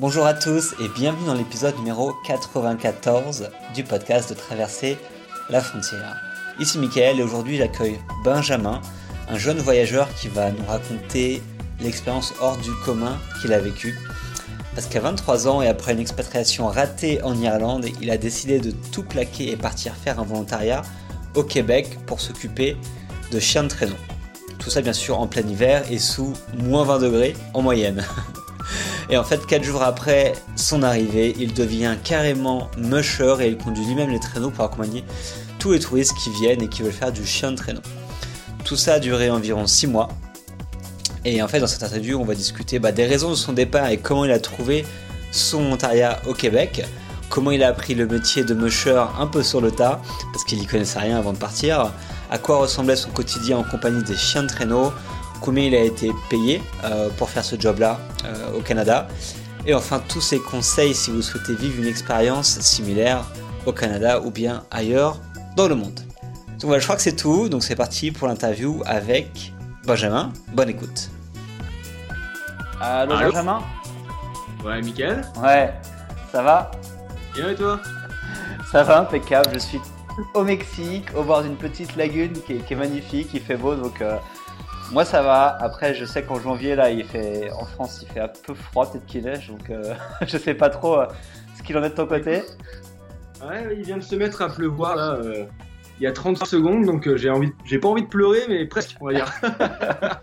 Bonjour à tous et bienvenue dans l'épisode numéro 94 du podcast de Traverser la frontière. Ici Mickaël et aujourd'hui j'accueille Benjamin, un jeune voyageur qui va nous raconter l'expérience hors du commun qu'il a vécue. Parce qu'à 23 ans et après une expatriation ratée en Irlande, il a décidé de tout plaquer et partir faire un volontariat au Québec pour s'occuper de chiens de traîneau. Tout ça bien sûr en plein hiver et sous moins 20 degrés en moyenne. Et en fait, 4 jours après son arrivée, il devient carrément musher et il conduit lui-même les traîneaux pour accompagner tous les touristes qui viennent et qui veulent faire du chien de traîneau. Tout ça a duré environ 6 mois. Et en fait, dans cette interview, on va discuter bah, des raisons de son départ et comment il a trouvé son volontariat au Québec, comment il a appris le métier de musher un peu sur le tas, parce qu'il n'y connaissait rien avant de partir, à quoi ressemblait son quotidien en compagnie des chiens de traîneau, combien il a été payé euh, pour faire ce job-là euh, au Canada, et enfin tous ses conseils si vous souhaitez vivre une expérience similaire au Canada ou bien ailleurs dans le monde. Donc voilà, je crois que c'est tout, donc c'est parti pour l'interview avec Benjamin. Bonne écoute. Allô, Allô Benjamin Ouais, Mickaël Ouais, ça va? Bien et toi? Ça va, impeccable. Je suis au Mexique, au bord d'une petite lagune qui est, qui est magnifique, il fait beau, donc euh, moi ça va. Après, je sais qu'en janvier, là, il fait, en France, il fait un peu froid, peut-être qu'il neige, donc euh, je sais pas trop euh, ce qu'il en est de ton côté. Ouais, il vient de se mettre à pleuvoir là. euh, il y a 30 secondes, donc euh, j'ai envie, j'ai pas envie de pleurer, mais presque, on va dire.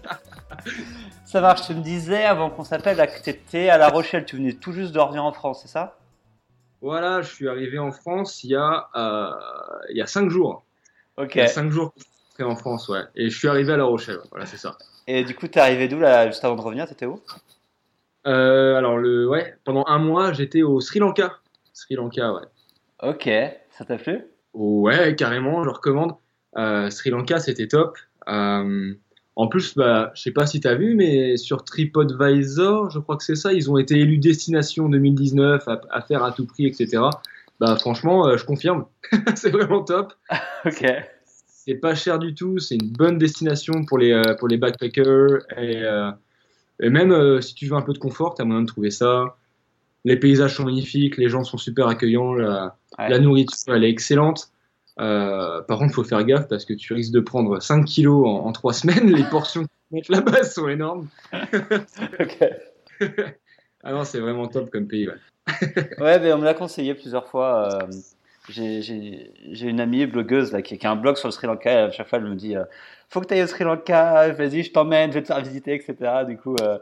Ça marche, tu me disais avant qu'on s'appelle là, que tu étais à La Rochelle, tu venais tout juste de revenir en France, c'est ça? Voilà, je suis arrivé en France il y a, euh, il y a 5 jours. Ok. Il y a 5 jours que je en France, ouais. Et je suis arrivé à La Rochelle, voilà, c'est ça. Et du coup, t'es arrivé d'où là, juste avant de revenir T'étais où? Euh, alors, le, ouais, pendant un mois, j'étais au Sri Lanka. Sri Lanka, ouais. Ok, ça t'a plu? Ouais, carrément, je recommande. Euh, Sri Lanka, c'était top. Euh, en plus, bah, je sais pas si tu as vu, mais sur TripAdvisor, je crois que c'est ça, ils ont été élus destination 2019 à, à faire à tout prix, etc. Bah, franchement, euh, je confirme, c'est vraiment top. Ok. C'est pas cher du tout, c'est une bonne destination pour les, euh, pour les backpackers. Et, euh, et même euh, si tu veux un peu de confort, tu as moyen de trouver ça. Les paysages sont magnifiques, les gens sont super accueillants, la, Ouais. la nourriture elle est excellente. Euh, par contre, faut faire gaffe parce que tu risques de prendre 5 kilos en, en 3 semaines. Les portions qu'ils mettent là-bas sont énormes. Ah non, c'est vraiment top comme pays. Ouais. Ouais, mais on me l'a conseillé plusieurs fois. euh, j'ai- une amie blogueuse là, qui, qui a un blog sur le Sri Lanka. Et à chaque fois, elle me dit euh, Faut que tu ailles au Sri Lanka, vas-y, je t'emmène, je vais te faire visiter, etc. Du coup, euh,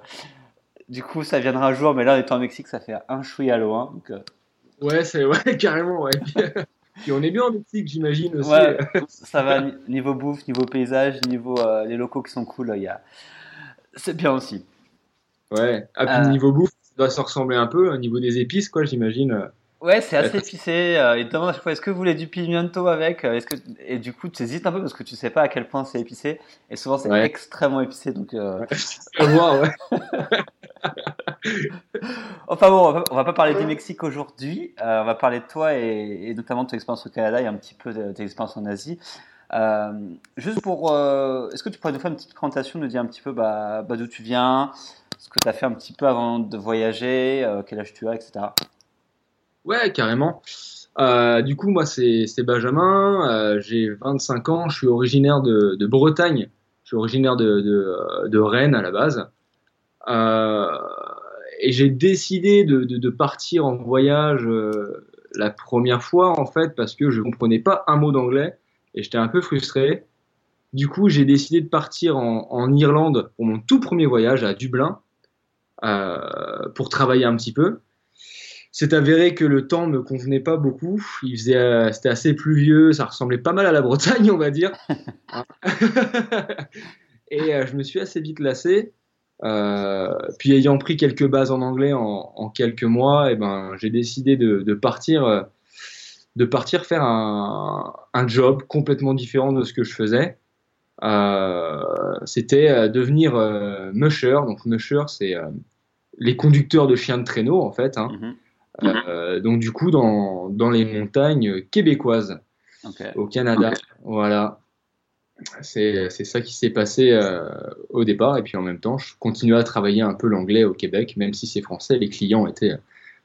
du coup, ça viendra un jour. Mais là, en étant au Mexique, ça fait un chouïa loin. Donc, euh, Ouais, c'est ouais, carrément. Ouais. Puis, on est bien en Mexique, j'imagine aussi. ouais, ça va ni- niveau bouffe, niveau paysage, niveau les locaux qui sont cool. Il y a... C'est bien aussi. Ouais. À Euh. niveau bouffe, ça doit se ressembler un peu au niveau des épices, quoi, j'imagine. Ouais, c'est assez épicé. Euh, te demandent à chaque fois est-ce que vous voulez du pimiento avec euh, Est-ce que et du coup tu hésites un peu parce que tu sais pas à quel point c'est épicé et souvent c'est Ouais. extrêmement épicé donc. euh, ouais. Enfin bon, on va, pas, on va pas parler du Mexique aujourd'hui. Euh, on va parler de toi et, et notamment de ton expérience au Canada et un petit peu de tes expériences en Asie. Euh, juste pour, euh, est-ce que tu pourrais nous faire une petite présentation, nous dire un petit peu bah, bah, d'où tu viens, ce que tu as fait un petit peu avant de voyager, euh, quel âge tu as, etc. Ouais, carrément. Euh, du coup, moi, c'est Benjamin. euh, J'ai 25 ans. Je suis originaire de, de Bretagne. Je suis originaire de, de, de Rennes à la base. Euh, et j'ai décidé de, de, partir en voyage euh, la première fois, en fait, parce que je comprenais pas un mot d'anglais et j'étais un peu frustré. Du coup, j'ai décidé de partir en, en Irlande pour mon tout premier voyage à Dublin euh, pour travailler un petit peu. C'est avéré que le temps me convenait pas beaucoup. Il faisait, euh, c'était assez pluvieux, ça ressemblait pas mal à la Bretagne, on va dire. Et euh, je me suis assez vite lassé. Euh, puis ayant pris quelques bases en anglais en, en quelques mois, et ben j'ai décidé de, de partir, euh, de partir faire un, un job complètement différent de ce que je faisais. C'était devenir musher. Donc musher, c'est les conducteurs de chiens de traîneau en fait. Hein. Mhm. Euh, donc du coup dans, dans les montagnes québécoises au Canada. Voilà. c'est ça qui s'est passé euh, au départ. Et puis en même temps, je continuais à travailler un peu l'anglais au Québec, même si c'est français, les clients étaient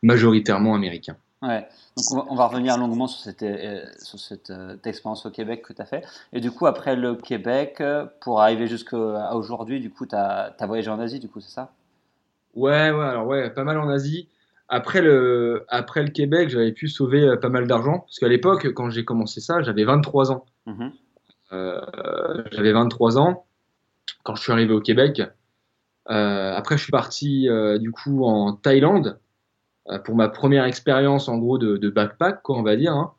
majoritairement américains. Ouais, donc on va, revenir longuement sur cette, euh, sur cette euh, expérience au Québec que tu as fait. Et du coup, après le Québec, pour arriver jusqu'à aujourd'hui, du coup, tu as, as, voyagé en Asie, du coup, c'est ça? Ouais, ouais, alors ouais, pas mal en Asie. Après le, après le Québec, j'avais pu sauver pas mal d'argent. Parce qu'à l'époque, quand j'ai commencé ça, j'avais 23 ans. Mmh euh, j'avais 23 ans quand je suis arrivé au Québec. Euh, après, je suis parti euh, du coup en Thaïlande pour ma première expérience en gros de, backpack, quoi, on va dire, hein,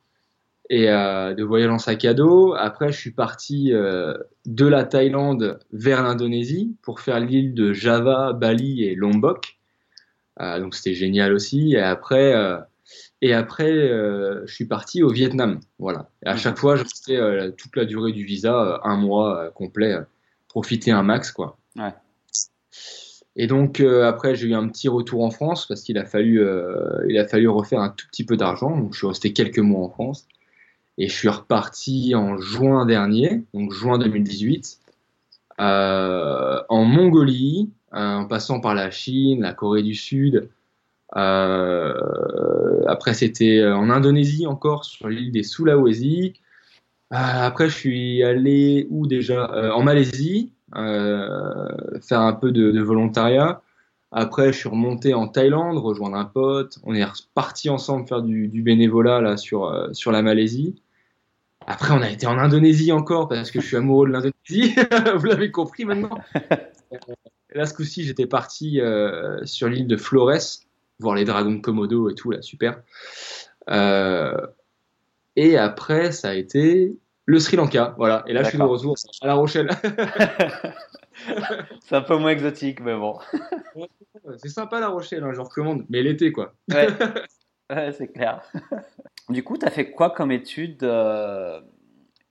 et de voyage en sac à dos. Après, je suis parti de la Thaïlande vers l'Indonésie pour faire l'île de Java, Bali et Lombok. Donc c'était génial aussi. Et après, et après, euh, je suis parti au Vietnam. Voilà. Et à chaque fois, je restais euh, toute la durée du visa, euh, un mois complet, profiter un max, quoi. Ouais. Et donc après, j'ai eu un petit retour en France parce qu'il a fallu, il a fallu refaire un tout petit peu d'argent. Donc je suis resté quelques mois en France et je suis reparti en juin dernier, donc juin 2018, en Mongolie, en passant par la Chine, la Corée du Sud, euh, après, c'était en Indonésie encore, sur l'île des Sulawesi. Euh, après, je suis allé où déjà euh, En Malaisie, faire un peu de, volontariat. Après, je suis remonté en Thaïlande, rejoindre un pote. On est reparti ensemble faire du, bénévolat là sur sur la Malaisie. Après, on a été en Indonésie encore parce que je suis amoureux de l'Indonésie. Vous l'avez compris maintenant. là, ce coup-ci, j'étais parti sur l'île de Flores voir les dragons de Komodo et tout, là, super. Euh, et après, ça a été le Sri Lanka, voilà. Et là, je suis de retour à La Rochelle. c'est un peu moins exotique, mais bon. c'est sympa La Rochelle, hein, je recommande, mais l'été, quoi. ouais, c'est clair. Du coup, tu as fait quoi comme étude euh,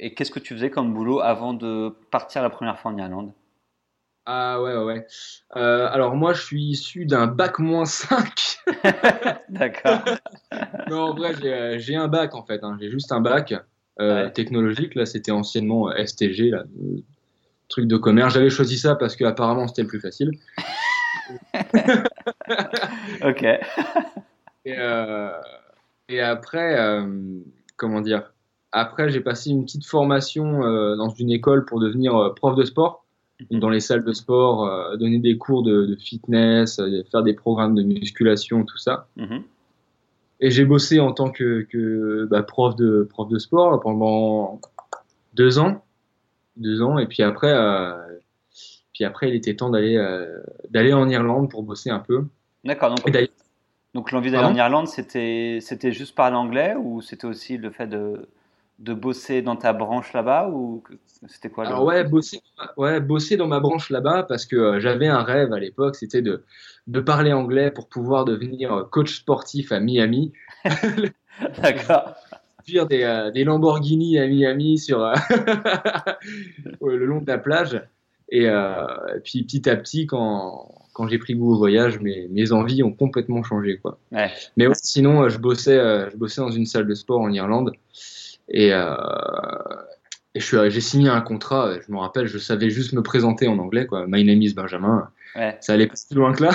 et qu'est-ce que tu faisais comme boulot avant de partir la première fois en Irlande? Ah ouais, ouais. Euh, alors moi, je suis issu d'un bac moins 5. D'accord. non, en vrai, j'ai un bac en fait. Hein. J'ai juste un bac euh, technologique. Là, c'était anciennement STG, là, truc de commerce. J'avais choisi ça parce que apparemment c'était le plus facile. ok. Et, euh, et après, comment dire? Après, j'ai passé une petite formation dans une école pour devenir prof de sport dans les salles de sport, euh, donner des cours de, fitness, euh, faire des programmes de musculation, tout ça. Mhm. Et j'ai bossé en tant que, que bah, prof, de, prof de sport pendant deux ans. Deux ans. Et puis après, euh, puis après il était temps d'aller d'aller en Irlande pour bosser un peu. D'accord. Donc, donc l'envie d'aller en Irlande, c'était juste parler anglais ou c'était aussi le fait de de bosser dans ta branche là-bas ou c'était quoi Alors ouais, bosser, ouais, bosser dans ma branche là-bas parce que euh, j'avais un rêve à l'époque, c'était de, de parler anglais pour pouvoir devenir euh, coach sportif à Miami. D'accord. Des, euh, des Lamborghini à Miami sur le long de la plage. Et puis petit à petit, quand, quand j'ai pris goût au voyage, mes, mes envies ont complètement changé. Quoi. Ouais. Mais sinon, je bossais, je bossais dans une salle de sport en Irlande. Et, euh, et j'ai signé un contrat, je me rappelle, je savais juste me présenter en anglais, quoi. My name is Benjamin. Ça allait pas si loin que là.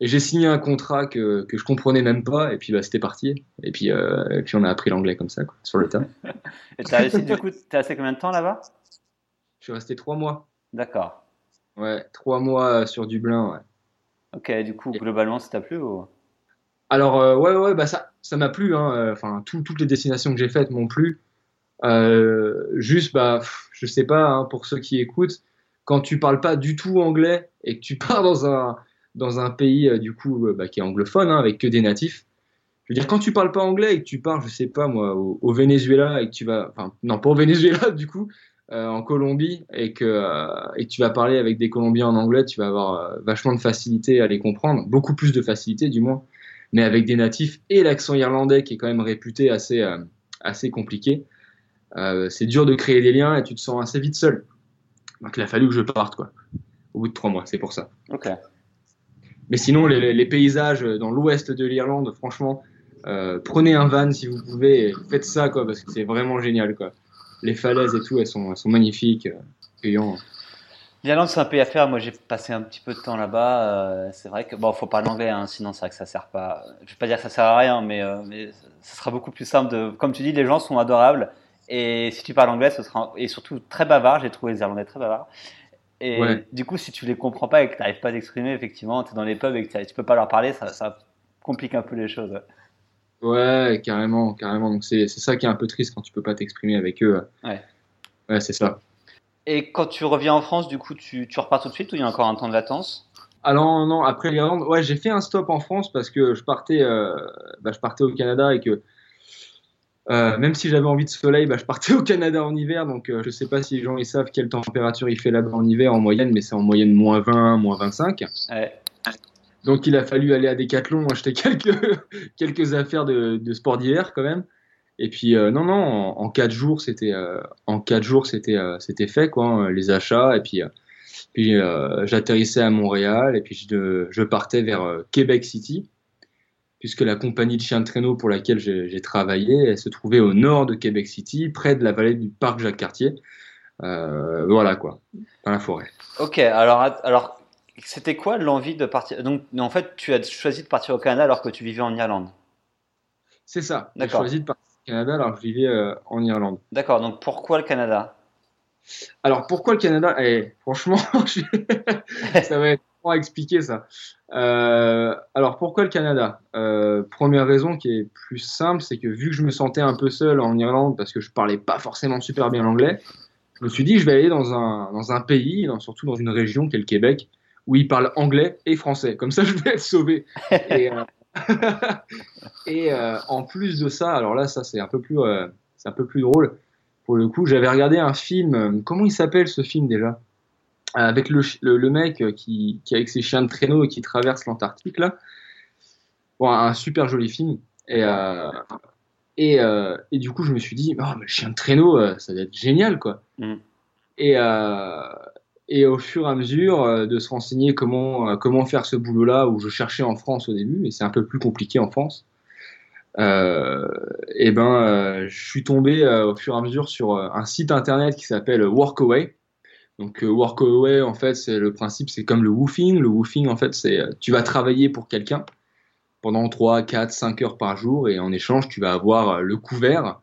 Et j'ai signé un contrat que, que je comprenais même pas, et puis bah, c'était parti. Et puis, euh, et puis on a appris l'anglais comme ça, quoi, sur le tas. et t'as réussi, du coup, t'es resté combien de temps là-bas? Je suis resté trois mois. D'accord. Ouais, trois mois sur Dublin, ouais. Ok, du coup, globalement, ça t'a plu ou... Alors, euh, ouais, ouais, bah ça, ça m'a plu. Hein. Enfin, toutes les destinations que j'ai faites m'ont plu. Euh, juste, bah, je sais pas, hein, pour ceux qui écoutent, quand tu parles pas du tout anglais et que tu pars dans un, dans un pays, euh, du coup, bah, qui est anglophone, hein, avec que des natifs, je veux dire, quand tu parles pas anglais et que tu pars, je sais pas moi, au, Venezuela et que tu vas, enfin, non, pas au Venezuela, du coup, en Colombie et que, et tu vas parler avec des Colombiens en anglais, tu vas avoir vachement de facilité à les comprendre, beaucoup plus de facilité, du moins mais avec des natifs et l'accent irlandais qui est quand même réputé assez, euh, assez compliqué. Euh, c'est dur de créer des liens et tu te sens assez vite seul. Donc il a fallu que je parte, quoi, au bout de trois mois, c'est pour ça. Ok. Mais sinon, les, paysages dans l'ouest de l'Irlande, franchement, euh, prenez un van si vous pouvez, et faites ça, quoi, parce que c'est vraiment génial, quoi. les falaises et tout, elles sont, elles sont magnifiques, accueillantes. L'Irlande, c'est un pays à faire. Moi, j'ai passé un petit peu de temps là-bas. Euh, c'est vrai que bon, faut parler anglais, hein, sinon c'est vrai que ça sert pas. Je vais pas dire que ça sert à rien, mais, euh, mais ce sera beaucoup plus simple. De, comme tu dis, les gens sont adorables. Et si tu parles anglais, ce sera et surtout très bavard. J'ai trouvé les Irlandais très bavards. Et du coup, si tu les comprends pas et que tu n'arrives pas à t'exprimer, effectivement, tu es dans les pubs et que tu peux pas leur parler, ça, ça complique un peu les choses. Ouais, carrément, carrément. Donc c'est ça qui est un peu triste quand tu peux pas t'exprimer avec eux. Ouais. Ouais, c'est ça. Et quand tu reviens en France, du coup, tu, tu repars tout de suite ou il y a encore un temps de latence? Alors non, après l'Irlande, ouais, j'ai fait un stop en France parce que je partais, euh, bah, je partais au Canada et que euh, même si j'avais envie de soleil, bah, je partais au Canada en hiver, donc euh, je sais pas si les gens ils savent quelle température il fait là-bas en hiver en moyenne, mais c'est en moyenne moins 20, moins 25. Ouais. Donc il a fallu aller à Decathlon acheter quelques, quelques affaires de, de sport d'hiver quand même. Et puis euh, non non en, quatre jours c'était euh, en quatre jours c'était euh, c'était fait quoi hein, les achats et puis puis j'atterrissais à Montréal et puis je, je partais vers Québec City puisque la compagnie de chiens de traîneau pour laquelle j'ai travaillé elle se trouvait au nord de Québec City près de la vallée du parc Jacques Cartier voilà quoi dans la forêt. Ok alors alors c'était quoi l'envie de partir? Donc en fait tu as choisi de partir au Canada alors que tu vivais en Irlande? C'est ça. J'ai choisi de partir Canada alors que je vivais euh, en Irlande. D'accord, donc pourquoi le Canada? Alors pourquoi le Canada? Eh, Franchement, ça va être à expliquer ça. Euh, alors pourquoi le Canada? Euh, Première raison qui est plus simple, c'est que vu que je me sentais un peu seul en Irlande parce que je parlais pas forcément super bien l'anglais, je me suis dit je vais aller dans un, dans un pays, surtout dans une région qui est le Québec, où ils parlent anglais et français. Comme ça, je vais être sauvé. Et, et euh, en plus de ça, alors là, ça c'est un peu plus, euh, c'est un peu plus drôle. Pour le coup, j'avais regardé un film. Euh, comment il s'appelle ce film déjà? Avec le, le, mec qui, qui avec ses chiens de traîneau et qui traverse l'Antarctique là. Bon, un super joli film. Et et, et, du coup, je me suis dit, oh, mais le chien de traîneau, ça doit être génial, quoi. Mm. Et, et au fur et à mesure euh, de se renseigner comment, euh, comment faire ce boulot-là, où je cherchais en France au début, et c'est un peu plus compliqué en France, euh, et ben, euh, je suis tombé au fur et à mesure sur un site internet qui s'appelle Workaway. Donc Workaway, en fait, c'est le principe, c'est comme le woofing. Le woofing, en fait, c'est tu vas travailler pour quelqu'un pendant 3, 4, 5 heures par jour, et en échange, tu vas avoir le couvert,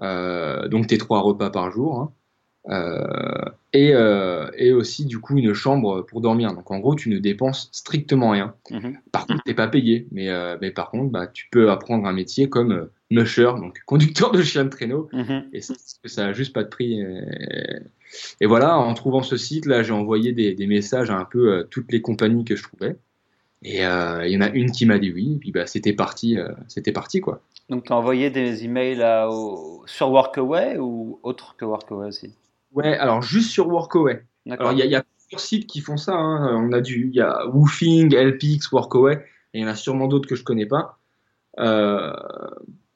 donc tes trois repas par jour. Hein, et, euh, et, aussi du coup une chambre pour dormir. Donc en gros, tu ne dépenses strictement rien. Mhm. Par contre, t'es pas payé, mais, euh, mais par contre, bah, tu peux apprendre un métier comme euh, musher, donc conducteur de chien de traîneau, mhm. et ça, ça a juste pas de prix. Et, voilà, en trouvant ce site, là, j'ai envoyé des, des, messages à un peu euh, toutes les compagnies que je trouvais. Et il y en a une qui m'a dit oui, et puis bah, c'était parti, c'était parti quoi. Donc tu as envoyé des emails au, sur Workaway ou autre que Workaway aussi? Ouais, alors juste sur Workaway. Alors il y, a plusieurs sites qui font ça. Hein. On a du, il y a Woofing, LPX, Workaway, et il y en a sûrement d'autres que je connais pas. Euh,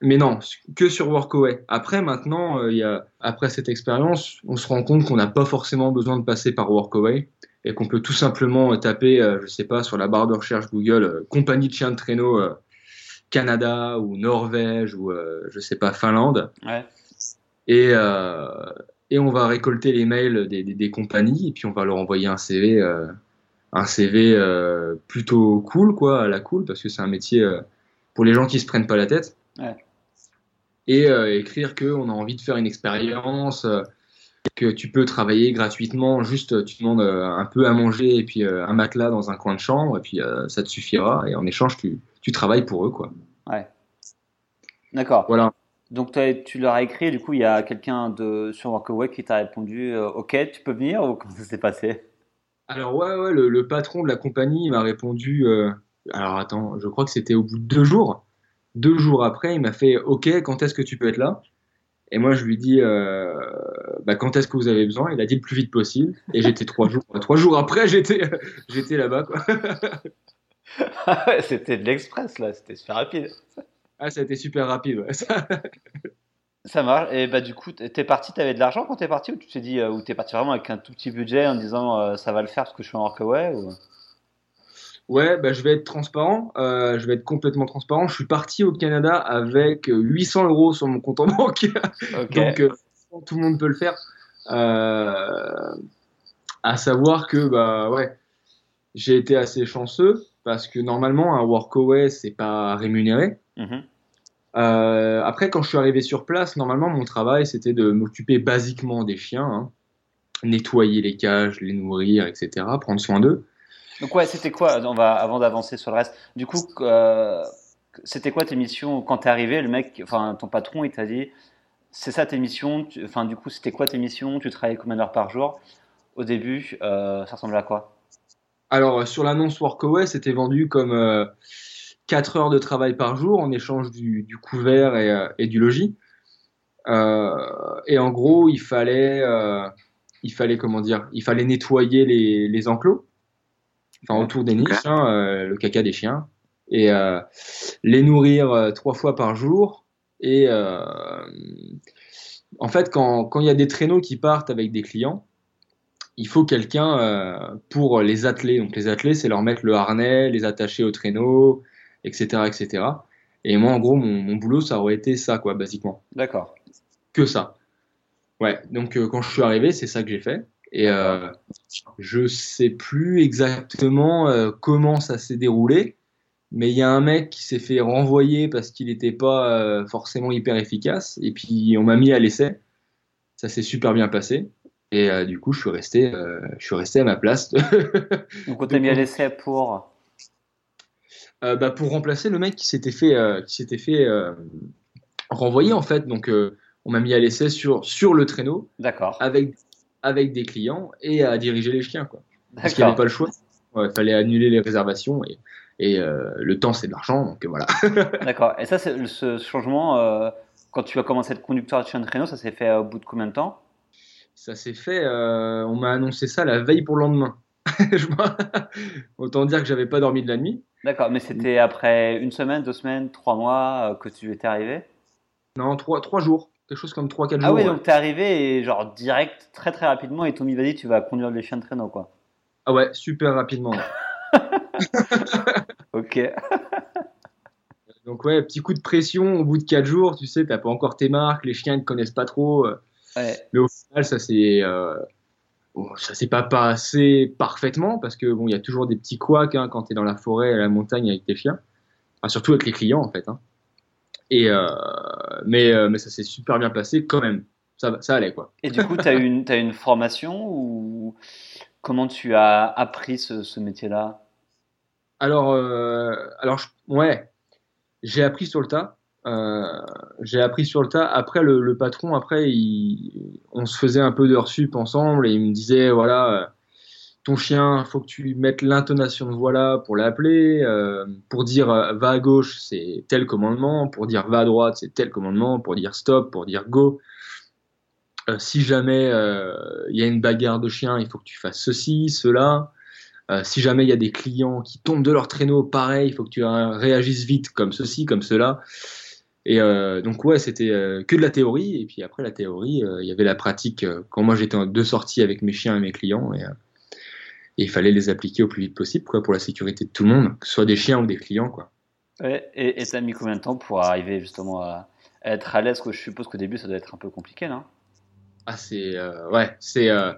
mais non, que sur Workaway. Après, maintenant, euh, il y a, après cette expérience, on se rend compte qu'on n'a pas forcément besoin de passer par Workaway et qu'on peut tout simplement taper, euh, je sais pas, sur la barre de recherche Google, euh, compagnie de chiens de traîneau Canada ou Norvège ou je sais pas Finlande. Ouais. Et, et on va récolter les mails des, des, des, compagnies et puis on va leur envoyer un CV, euh, un CV euh, plutôt cool quoi, à la cool parce que c'est un métier euh, pour les gens qui se prennent pas la tête. Ouais. Et écrire que on a envie de faire une expérience, que tu peux travailler gratuitement, juste tu demandes un peu à manger et puis un matelas dans un coin de chambre et puis ça te suffira et en échange tu, tu travailles pour eux quoi. Ouais. D'accord. Voilà. Donc tu leur as écrit, du coup il y a quelqu'un de sur Workaway qui t'a répondu euh, OK, tu peux venir ou comment ça s'est passé? Alors ouais, ouais le, patron de la compagnie m'a répondu. Euh, alors attends, je crois que c'était au bout de deux jours. Deux jours après, il m'a fait OK, quand est-ce que tu peux être là? Et moi je lui dis euh, bah, quand est-ce que vous avez besoin? Il a dit le plus vite possible. Et j'étais trois jours. Trois jours après, j'étais j'étais là-bas c'était de l'express là, c'était super rapide. Ah, ça a été super rapide. Ouais. ça marche. Et bah, du coup, t'es parti, t'avais de l'argent quand t'es parti ou tu t'es dit, euh, ou t'es parti vraiment avec un tout petit budget en disant euh, ça va le faire parce que je suis en workaway ou... Ouais, bah, je vais être transparent. Euh, je vais être complètement transparent. Je suis parti au Canada avec 800 euros sur mon compte en banque. Donc, tout le monde peut le faire. À savoir que bah ouais, j'ai été assez chanceux parce que normalement un workaway c'est pas rémunéré. Mhm. Euh, après, quand je suis arrivé sur place, normalement mon travail c'était de m'occuper basiquement des chiens, hein. nettoyer les cages, les nourrir, etc., prendre soin d'eux. Donc ouais, c'était quoi On va avant d'avancer sur le reste. Du coup, euh, c'était quoi tes missions quand t'es arrivé Le mec, enfin ton patron, il t'a dit, c'est ça tes missions. Enfin, du coup, c'était quoi tes missions Tu travaillais combien d'heures par jour? Au début, euh, ça ressemblait à quoi? Alors, euh, sur l'annonce Workaway, c'était vendu comme euh, 4 heures de travail par jour en échange du, du couvert et, euh, et du logis. Euh, et en gros, il fallait, euh, il fallait comment dire, il fallait nettoyer les, les enclos, enfin autour des niches, hein, euh, le caca des chiens, et euh, les nourrir trois fois par jour. Et euh, en fait, quand quand il y a des traîneaux qui partent avec des clients, il faut quelqu'un euh, pour les atteler. Donc les atteler, c'est leur mettre le harnais, les attacher au traîneau, etc., etc. Et moi, en gros, mon, mon boulot, ça aurait été ça, quoi, basiquement, D'accord. que ça. Ouais. Donc euh, quand je suis arrivé, c'est ça que j'ai fait. Et euh, je sais plus exactement euh, comment ça s'est déroulé, mais il y a un mec qui s'est fait renvoyer parce qu'il n'était pas forcément hyper efficace, et puis on m'a mis à l'essai. Ça s'est super bien passé. Et euh, du coup, je suis resté, euh, je suis resté à ma place Donc on t'a mis à l'essai pour. euh, bah, pour remplacer le mec qui s'était fait, qui s'était fait renvoyer en fait. Donc, on m'a mis à l'essai sur sur le traîneau D'accord. avec avec des clients et à diriger les chiens quoi. Parce qu'il n'y avait pas le choix. Il fallait annuler les réservations et, et le temps c'est de l'argent donc voilà. D'accord. Et ça, ce changement, quand tu as commencé à être conducteur de chien de traîneau, ça s'est fait au bout de combien de temps? Ça s'est fait. euh, on m'a annoncé ça la veille pour le lendemain. Autant dire que j'avais pas dormi de la nuit. D'accord. Mais c'était après une semaine, deux semaines, trois mois euh, que tu étais arrivé? Non, trois, trois jours. Quelque chose comme trois, quatre Ah jours. oui, ouais. donc t'es arrivé et genre direct, très très rapidement, t'ont mis, vas-y, tu vas conduire les chiens de traîneau, quoi. Ah ouais, super rapidement. Ok. Donc ouais, petit coup de pression au bout de 4 jours, tu sais, t'as pas encore tes marques, les chiens ne te connaissent pas trop, euh, Ouais. mais au final ça s'est euh, bon, ça s'est pas passé parfaitement parce que bon, il y a toujours des petits couacs hein, quand t'es dans la forêt, à la montagne avec tes chiens, Enfin, surtout avec les clients en fait. Hein. Et euh, mais euh, mais ça s'est super bien passé quand même, ça ça allait quoi. Et du coup, t'as eu une, t'as eu une formation ou comment tu as appris ce, ce métier-là? Alors euh, alors je- ouais, j'ai appris sur le tas. Euh, j'ai appris sur le tas. Après, le, patron, après, on se faisait un peu d'heures sup ensemble et il me disait, voilà, euh, ton chien, faut que tu mettes l'intonation de voilà pour l'appeler. euh, pour dire va à gauche, c'est tel commandement. Pour dire va à droite, c'est tel commandement. Pour dire stop, pour dire go. Si jamais il y a une bagarre de chiens, il faut que tu fasses ceci, cela. Si jamais il y a des clients qui tombent de leur traîneau, pareil, il faut que tu réagisses vite, comme ceci, comme cela. Et euh, donc ouais, c'était euh, que de la théorie. Et puis après la théorie, euh, il y avait la pratique. quand moi j'étais en deux sorties avec mes chiens et mes clients, et, et il fallait les appliquer au plus vite possible, quoi, pour la sécurité de tout le monde, que ce soit des chiens ou des clients, quoi. Et et t'as mis combien de temps pour arriver justement à être à l'aise que je suppose qu'au début, ça doit être un peu compliqué, non? Ah c'est euh, ouais, c'est euh,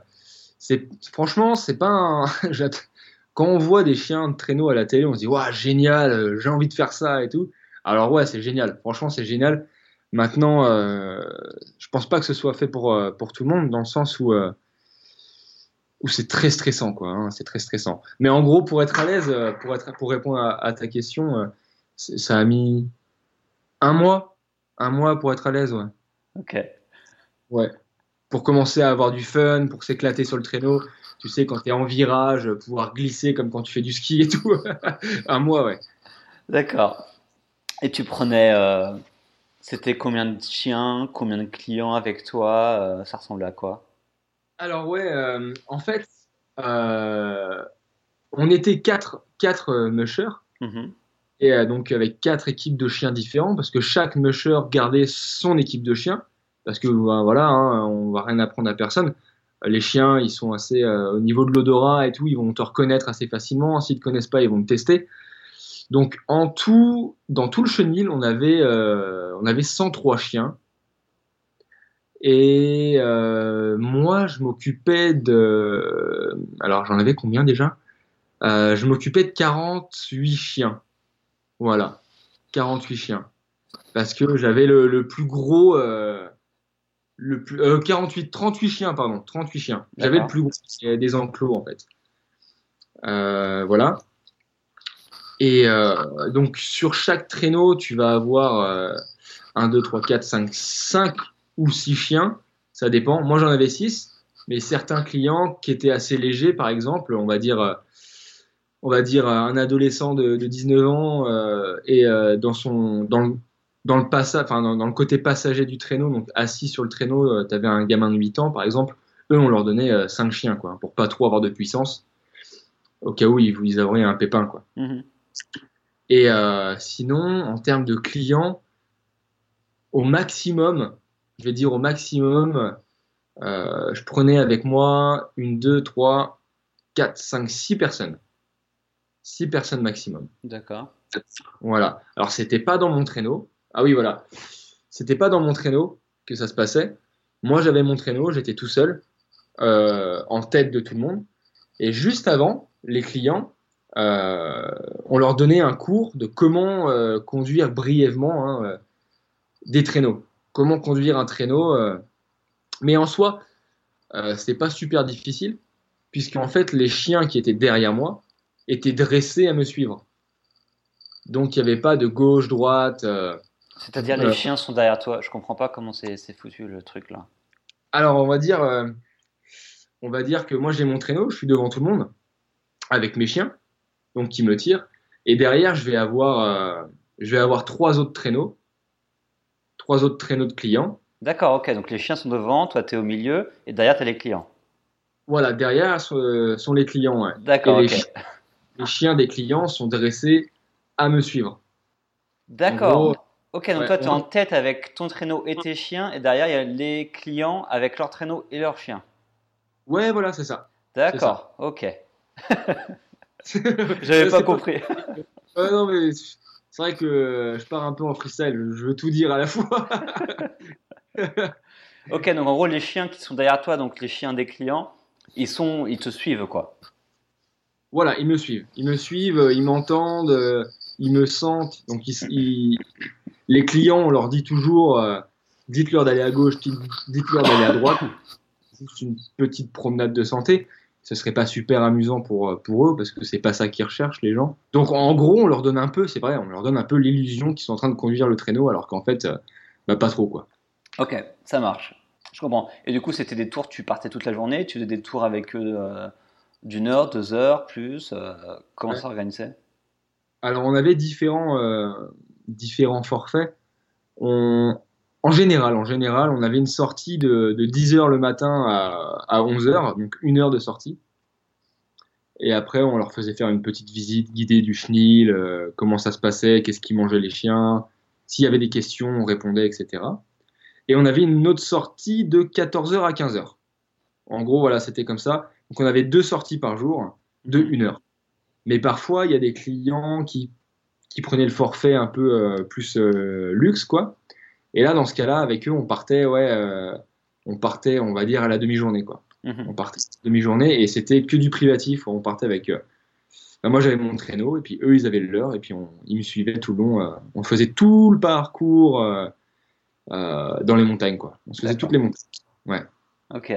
c'est franchement c'est pas un... quand on voit des chiens de traîneau à la télé, on se dit waouh génial, j'ai envie de faire ça et tout. Alors ouais, c'est génial. Franchement, c'est génial. Maintenant, euh, je pense pas que ce soit fait pour euh, pour tout le monde dans le sens où euh, où c'est très stressant quoi. hein, c'est très stressant. Mais en gros, pour être à l'aise, euh, pour être pour répondre à, à ta question, euh, ça a mis un mois, un mois pour être à l'aise, ouais. Ok. Ouais. Pour commencer à avoir du fun, pour s'éclater sur le traîneau. Tu sais, quand tu es en virage, pouvoir glisser comme quand tu fais du ski et tout. Un mois, ouais. D'accord. Et tu prenais, euh, c'était combien de chiens, combien de clients avec toi euh, Ça ressemblait à quoi? Alors, ouais, euh, en fait, on était quatre, quatre mushers. Mhm. Et donc, avec quatre équipes de chiens différents, parce que chaque musher gardait son équipe de chiens. Parce que, ben, voilà, hein, on va rien apprendre à personne. Les chiens, ils sont assez, au niveau de l'odorat et tout, ils vont te reconnaître assez facilement. S'ils te connaissent pas, ils vont te tester. Donc, en tout, dans tout le chenil, on avait, euh, on avait 103 chiens. Et euh, moi, je m'occupais de... Alors, j'en avais combien déjà? Euh, Je m'occupais de 48 chiens. Voilà, 48 chiens. Parce que j'avais le, le, plus gros... Euh, le plus, 48, 38 chiens, pardon, 38 chiens. J'avais le plus gros, des enclos en fait. voilà. Et donc sur chaque traîneau, tu vas avoir 1, 2, 3, 4, 5, 5 ou 6 chiens, ça dépend. Moi j'en avais 6, mais certains clients qui étaient assez légers, par exemple, on va dire, euh, on va dire un adolescent de, 19 ans euh, et euh, dans son dans le, dans le passage, enfin dans, le côté passager du traîneau, donc assis sur le traîneau, tu avais un gamin de 8 ans par exemple, eux on leur donnait 5 chiens quoi, pour pas trop avoir de puissance, au cas où ils, ils auraient un pépin quoi. Mhm. Et sinon, en termes de clients, au maximum, je vais dire au maximum, euh, je prenais avec moi une, deux, trois, quatre, cinq, six personnes. Six personnes maximum. D'accord. Voilà. Alors, c'était pas dans mon traîneau. Ah oui, voilà. C'était pas dans mon traîneau que ça se passait. Moi, j'avais mon traîneau, j'étais tout seul, euh, en tête de tout le monde. Et juste avant, les clients, euh, on leur donnait un cours de comment conduire brièvement hein, des traîneaux. Comment conduire un traîneau. Euh, mais en soi, euh, c'est pas super difficile, puisqu'en fait, les chiens qui étaient derrière moi étaient dressés à me suivre. Donc, il n'y avait pas de gauche, droite. Euh, C'est-à-dire, les chiens sont derrière toi. Je comprends pas comment c'est foutu le truc là. Alors, on va dire, on va dire que moi j'ai mon traîneau, je suis devant tout le monde avec mes chiens, donc qui me tirent, et derrière je vais avoir, je vais avoir trois autres traîneaux trois autres traîneaux de clients. D'accord, ok. Donc les chiens sont devant, toi tu es au milieu, et derrière tu as les clients. Voilà, derrière sont, les clients. D'accord, ok. Les, chiens des clients sont dressés à me suivre. D'accord. Ok, donc toi tu es en tête avec ton traîneau et tes chiens, et derrière il y a les clients avec leur traîneau et leurs chiens. Ouais, voilà, c'est ça. D'accord, ok. J'avais pas compris. non, mais c'est vrai que je pars un peu en freestyle, je veux tout dire à la fois. ok, donc en gros, les chiens qui sont derrière toi, donc les chiens des clients, ils, sont, ils te suivent, quoi. Voilà, ils me suivent. Ils me suivent, ils m'entendent, ils me sentent. Donc, les clients, on leur dit toujours euh, dites-leur d'aller à gauche, dites-leur d'aller à droite. C'est une petite promenade de santé ce serait pas super amusant pour, euh, pour eux parce que c'est pas ça qu'ils recherchent les gens. Donc en gros, on leur donne un peu, c'est vrai, on leur donne un peu l'illusion qu'ils sont en train de conduire le traîneau alors qu'en fait, euh, bah, pas trop quoi. Ok, ça marche. Je comprends. Et du coup, c'était des tours, tu partais toute la journée, tu faisais des tours avec eux euh, d'une heure, deux heures, plus. comment ça s'organisait? Alors on avait différents, différents forfaits. On, en général, en général, on avait une sortie de, 10 heures le matin à, 11 heures, donc une heure de sortie. Et après, on leur faisait faire une petite visite guidée du chenil, euh, comment ça se passait, qu'est-ce qu'ils mangeaient les chiens. S'il y avait des questions, on répondait, etc. Et on avait une autre sortie de 14h à 15h. En gros, voilà, c'était comme ça. Donc on avait deux sorties par jour de une heure. Mais parfois, il y a des clients qui, qui prenaient le forfait un peu euh, plus euh, luxe, quoi. Et là, dans ce cas-là, avec eux, on partait, ouais, euh, on partait, on va dire, à la demi-journée, quoi. Mhm. On partait demi-journée et c'était que du privatif. On partait avec. Euh, bah, moi, j'avais mon traîneau et puis eux, ils avaient le leur et puis ils me suivaient tout le long. Euh, on faisait tout le parcours dans les montagnes, quoi. On se faisait toutes les montagnes. Ouais. Ok.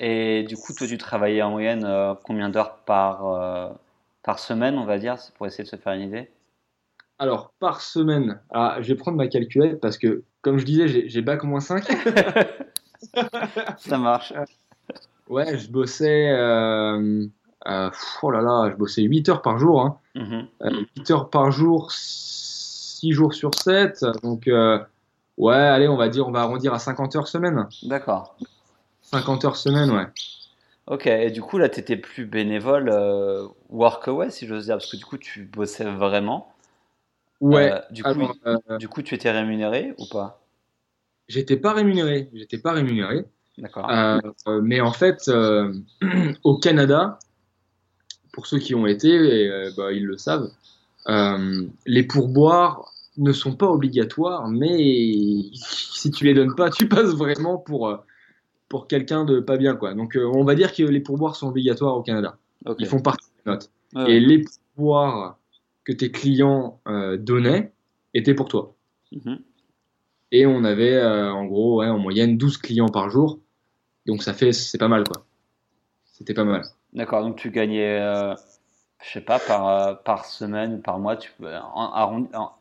Et du coup, toi, tu travaillais en moyenne combien d'heures par, par semaine, on va dire, pour essayer de se faire une idée? Alors, par semaine, ah, je vais prendre ma calculette parce que, comme je disais, j'ai bac moins 5. Ça marche. Ouais, je bossais. Euh, euh, oh là là, je bossais 8 heures par jour. Hein. 8 mhm. euh, heures par jour, 6 jours sur 7. Donc, ouais, allez, on va dire, on va arrondir à 50 heures semaine. D'accord. 50 heures semaine, ouais. Ok, et du coup, là, tu étais plus bénévole, workaway, si j'ose dire, parce que du coup, tu bossais vraiment. Ouais. Euh, du, coup, euh, du coup, tu étais rémunéré ou pas? J'étais pas rémunéré. J'étais pas rémunéré. D'accord. Euh, mais en fait, au Canada, pour ceux qui ont été, et, bah, ils le savent, les pourboires ne sont pas obligatoires, mais si tu les donnes pas, tu passes vraiment pour, pour quelqu'un de pas bien. Quoi. Donc on va dire que les pourboires sont obligatoires au Canada. Ils font partie des notes. Et les pourboires que tes clients donnaient étaient pour toi. Mhm. Et on avait en gros en moyenne 12 clients par jour. Donc ça fait, c'est pas mal quoi. C'était pas mal. D'accord, donc tu gagnais, euh, je sais pas, par, euh, par semaine ou par mois, tu peux,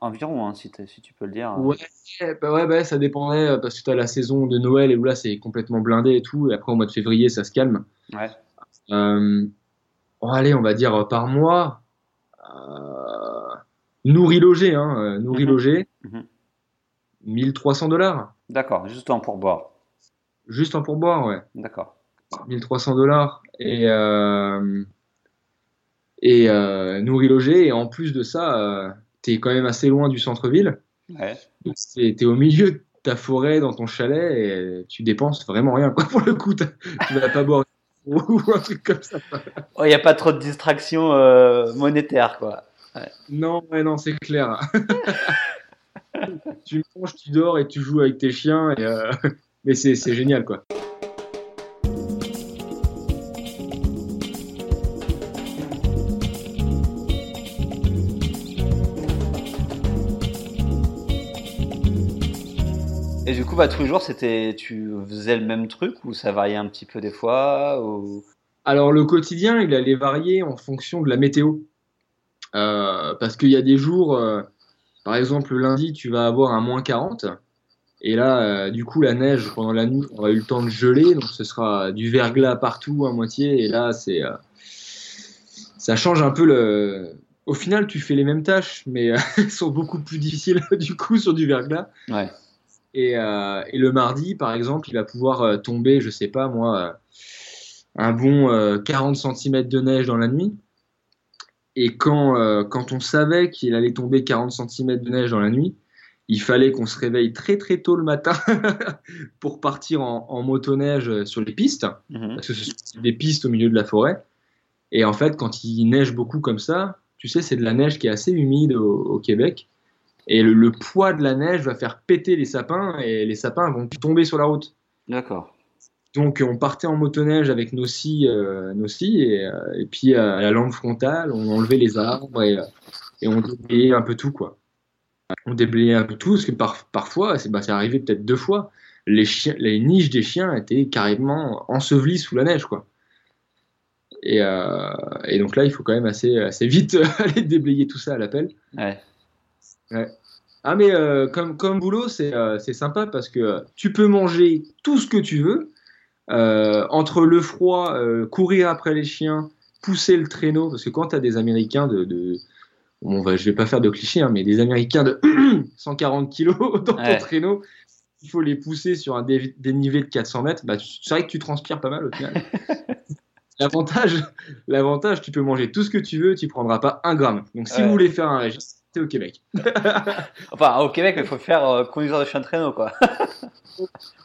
environ, hein, si, si, tu peux le dire. Ouais, bah ouais bah, ça dépendait euh, parce que tu as la saison de Noël et où là c'est complètement blindé et tout. Et après au mois de février, ça se calme. Ouais. Euh, bon, allez, on va dire par mois. Nourri logé, hein, nourri mhm. logé. 1300 mhm. dollars. D'accord, juste en pourboire. Juste en pourboire, ouais. D'accord. 1300 dollars et, euh, et euh, nourri logé. Et en plus de ça, euh, tu es quand même assez loin du centre-ville. Ouais. Tu es, au milieu de ta forêt, dans ton chalet, et tu dépenses vraiment rien. Quoi, pour le coup, tu vas pas boire ou un truc comme ça. Il n'y a pas trop de distractions monétaires, quoi. Non, ouais, non, c'est clair. tu manges, tu dors et tu joues avec tes chiens. Et, mais c'est génial, quoi. Bah, tous les jours, c'était, tu faisais le même truc ou ça variait un petit peu des fois ou... Alors, le quotidien, il allait varier en fonction de la météo. Euh, parce qu'il y a des jours, euh, par exemple, le lundi, tu vas avoir un moins 40. Et là, euh, du coup, la neige pendant la nuit, on a eu le temps de geler, donc ce sera du verglas partout à moitié. Et là, c'est, euh, ça change un peu le. Au final, tu fais les mêmes tâches, mais elles sont beaucoup plus difficiles du coup sur du verglas. Ouais. Et, et, le mardi, par exemple, il va pouvoir tomber, je sais pas moi, un bon 40 cm de neige dans la nuit. Et quand, quand on savait qu'il allait tomber 40 cm de neige dans la nuit, il fallait qu'on se réveille très très tôt le matin pour partir en, motoneige sur les pistes, mhm. parce que ce sont des pistes au milieu de la forêt. Et en fait, quand il neige beaucoup comme ça, tu sais, c'est de la neige qui est assez humide au, Québec. Et le, poids de la neige va faire péter les sapins et les sapins vont tomber sur la route. D'accord. Donc on partait en motoneige avec nos scies, euh, nos scies et, euh, et, puis à la lampe frontale, on enlevait les arbres et, et on déblayait un peu tout quoi on déblayait un peu tout, parce que parfois, c'est bah, arrivé peut-être deux fois, les, chiens, les niches des chiens étaient carrément ensevelies sous la neige, quoi. Et, euh, et, donc là, il faut quand même assez, assez vite aller déblayer tout ça à l'appel. Ouais. Ah, mais euh, comme, comme boulot, euh, c'est sympa parce que tu peux manger tout ce que tu veux. entre le froid, courir après les chiens, pousser le traîneau, parce que quand tu as des Américains de, de bon, je vais pas faire de clichés, hein, mais des Américains de 140 kilos dans ton traîneau, il faut les pousser sur un dénivelé de 400 mètres, bah, c'est vrai que tu transpires pas mal au final. L'avantage, l'avantage, tu peux manger tout ce que tu veux, tu prendras pas un gramme. Donc si vous voulez faire un régime, c'est au Québec. enfin, au Québec, il faut faire euh, conduiseur de chien de traîneau, quoi.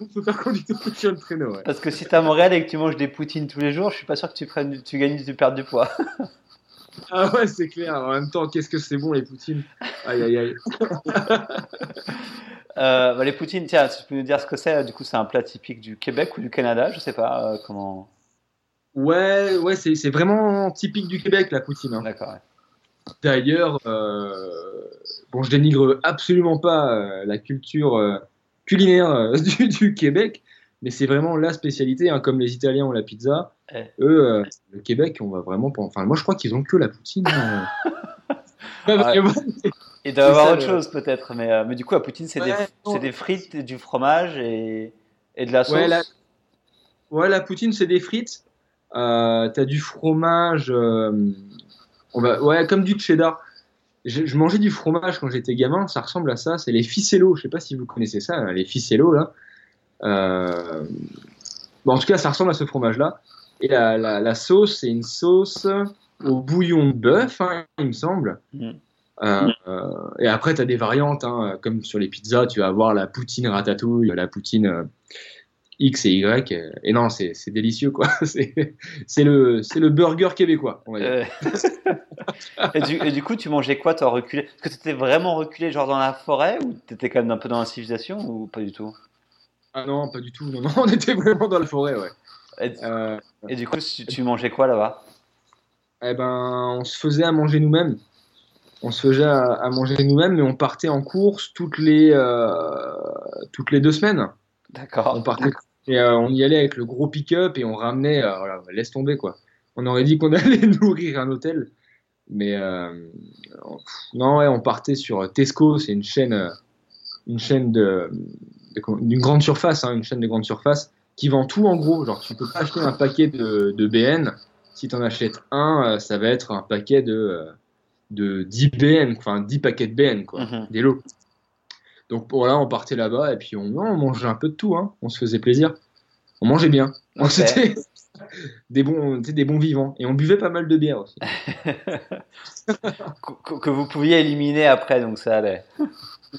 il faut faire conduiseur de chien de traîneau, ouais. Parce que si tu es à Montréal et que tu manges des poutines tous les jours, je suis pas sûr que tu, prennes, tu gagnes, tu perds du poids. Ah ouais, c'est clair. En même temps, qu'est-ce que c'est bon les poutines Aïe aïe aïe. euh, bah, les poutines, tiens, tu peux nous dire ce que c'est Du coup, c'est un plat typique du Québec ou du Canada Je sais pas euh, comment. Ouais, ouais, c'est vraiment typique du Québec la poutine. Hein. D'accord. D'ailleurs, euh, bon, je dénigre absolument pas euh, la culture culinaire du, du, Québec, mais c'est vraiment la spécialité, hein, comme les Italiens ont la pizza. Eux, euh, le Québec, on va vraiment Enfin, moi, je crois qu'ils ont que la poutine. Hein. Il doit y avoir autre chose peut-être, mais, euh, mais du coup, la poutine, c'est des, des, frites, du fromage et, et de la sauce. Ouais, la, poutine, c'est des frites. Euh, T'as du fromage, euh, on va, ouais, comme du cheddar. Je, mangeais du fromage quand j'étais gamin, ça ressemble à ça. C'est les ficello. Je sais pas si vous connaissez ça, hein, les ficello là. Bon, en tout cas, ça ressemble à ce fromage-là. Et la, la, sauce, c'est une sauce au bouillon de bœuf, hein, il me semble. Mm. Euh, euh, et après, tu as des variantes, hein, comme sur les pizzas, tu vas avoir la poutine ratatouille, la poutine X et Y. Et non, c'est délicieux, quoi. C'est le, le burger québécois, on va dire. et, du, et, du, coup, tu mangeais quoi, toi, reculé? Est-ce que tu étais vraiment reculé, genre dans la forêt, ou tu étais quand même un peu dans la civilisation, ou pas du tout? Ah non, pas du tout. Non, non, on était vraiment dans la forêt, ouais. Et, euh, du coup, tu, mangeais quoi là-bas? Eh ben, on se faisait à manger nous-mêmes. On se faisait à, manger nous-mêmes, mais on partait en course toutes les, euh, toutes les deux semaines. D'accord. On partait et euh, on y allait avec le gros pick-up et on ramenait. voilà, laisse tomber quoi. On aurait dit qu'on allait nourrir un hôtel, mais non, ouais, on partait sur Tesco. C'est une chaîne, une chaîne de d'une grande surface, hein, une chaîne de grande surface qui vend tout en gros. Genre, tu peux pas acheter un paquet de, de BN. Si tu en achètes un, euh, ça va être un paquet de, euh, de 10 BN, enfin 10 paquets de BN, quoi, mhm. des lots. Donc voilà, on partait là-bas et puis on, on, mangeait un peu de tout, hein. on se faisait plaisir. On mangeait bien. C'était des bons, des bons vivants. Et on buvait pas mal de bière aussi. que, que vous pouviez éliminer après, donc ça allait.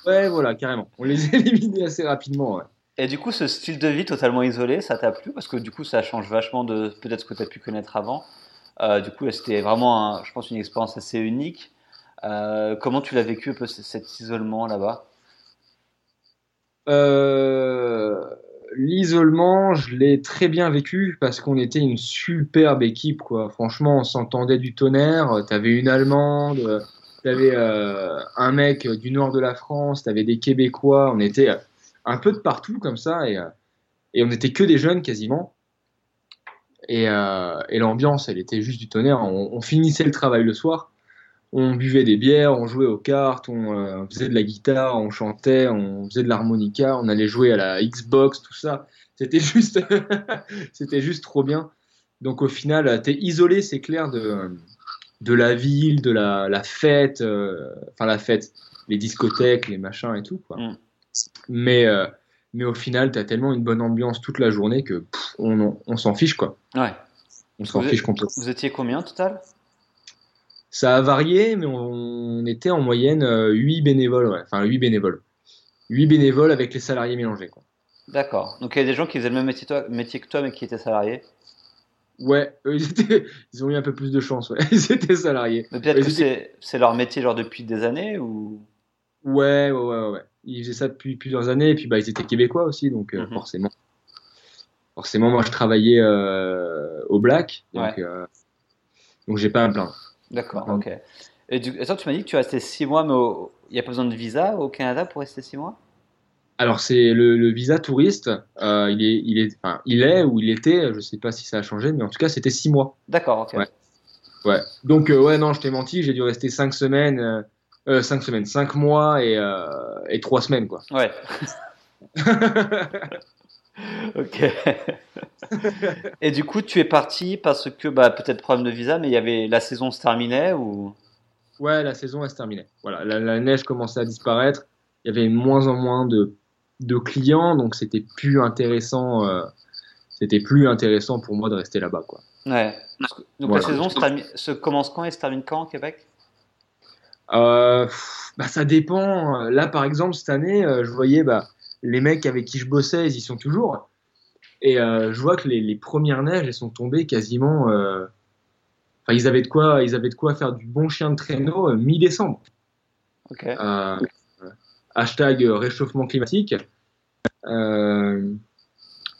ouais, voilà, carrément. On les éliminait assez rapidement. Ouais. Et du coup, ce style de vie totalement isolé, ça t'a plu? Parce que du coup, ça change vachement de peut-être ce que tu as pu connaître avant. Euh, du coup, c'était vraiment, je pense, une expérience assez unique. Euh, comment tu l'as vécu un peu cet isolement là-bas? Euh, L'isolement, je l'ai très bien vécu parce qu'on était une superbe équipe. Quoi. Franchement, on s'entendait du tonnerre. Tu avais une Allemande, tu avais un mec du nord de la France, tu avais des Québécois. On était un peu de partout comme ça, et, euh, on n'était que des jeunes quasiment. Euh, et l'ambiance, elle était juste du tonnerre. On, finissait le travail le soir, on buvait des bières, on jouait aux cartes, on euh, faisait de la guitare, on chantait, on faisait de l'harmonica, on allait jouer à la Xbox, tout ça. C'était juste, c'était juste trop bien. Donc au final, t'es isolé, c'est clair, de, de la ville, de la, la fête, enfin la fête, les discothèques, les machins et tout. Quoi. Mm. Mais, euh, mais au final, tu as tellement une bonne ambiance toute la journée que on, on s'en fiche, quoi. Ouais. On s'en fiche complètement. Vous étiez combien au total? Ça a varié, mais on, était en moyenne 8 euh, bénévoles, ouais. Enfin, 8 bénévoles. 8 bénévoles avec les salariés mélangés. D'accord. Donc il y a des gens qui faisaient le même métier, toi, métier que toi, mais qui étaient salariés? Ouais, ils, étaient, ils ont eu un peu plus de chance, ouais. Ils étaient salariés. Peut-être que c'est leur métier genre depuis des années ou? Ouais, ouais, ouais, ouais ils faisaient ça depuis plusieurs années, et puis bah, ils étaient québécois aussi, donc euh, mhm. forcément. Forcément, moi je travaillais euh, au Black, donc, euh, donc j'ai pas un plein. D'accord, ok. Et du... Attends, tu m'as dit que tu restais six mois, mais il n'y a pas besoin de visa au Canada pour rester six mois? Alors c'est le, visa touriste, il, est, il, est, enfin, il est ou il était, je sais pas si ça a changé, mais en tout cas c'était six mois. D'accord, ok. Ouais. ouais. Donc ouais non, je t'ai menti, j'ai dû rester cinq semaines euh, cinq semaines, cinq mois et, euh, et trois semaines, quoi. Ouais. ok. et du coup, tu es parti parce que bah, peut-être problème de visa, mais il y avait la saison se terminait ou? Ouais, la saison elle se terminait. Voilà, la, neige commençait à disparaître. Il y avait moins en moins de, de clients, donc c'était plus intéressant. Euh, c'était plus intéressant pour moi de rester là-bas, quoi. Ouais. Donc la saison se, se, commence quand et se termine quand au Québec? Euh, bah, Ça dépend. Là, par exemple, cette année, euh, je voyais bah, les mecs avec qui je bossais, ils y sont toujours. Et euh, je vois que les, les, premières neiges, elles sont tombées quasiment. Euh, enfin, ils avaient de quoi, ils avaient de quoi faire du bon chien de traîneau mi-décembre. Okay. hashtag réchauffement climatique.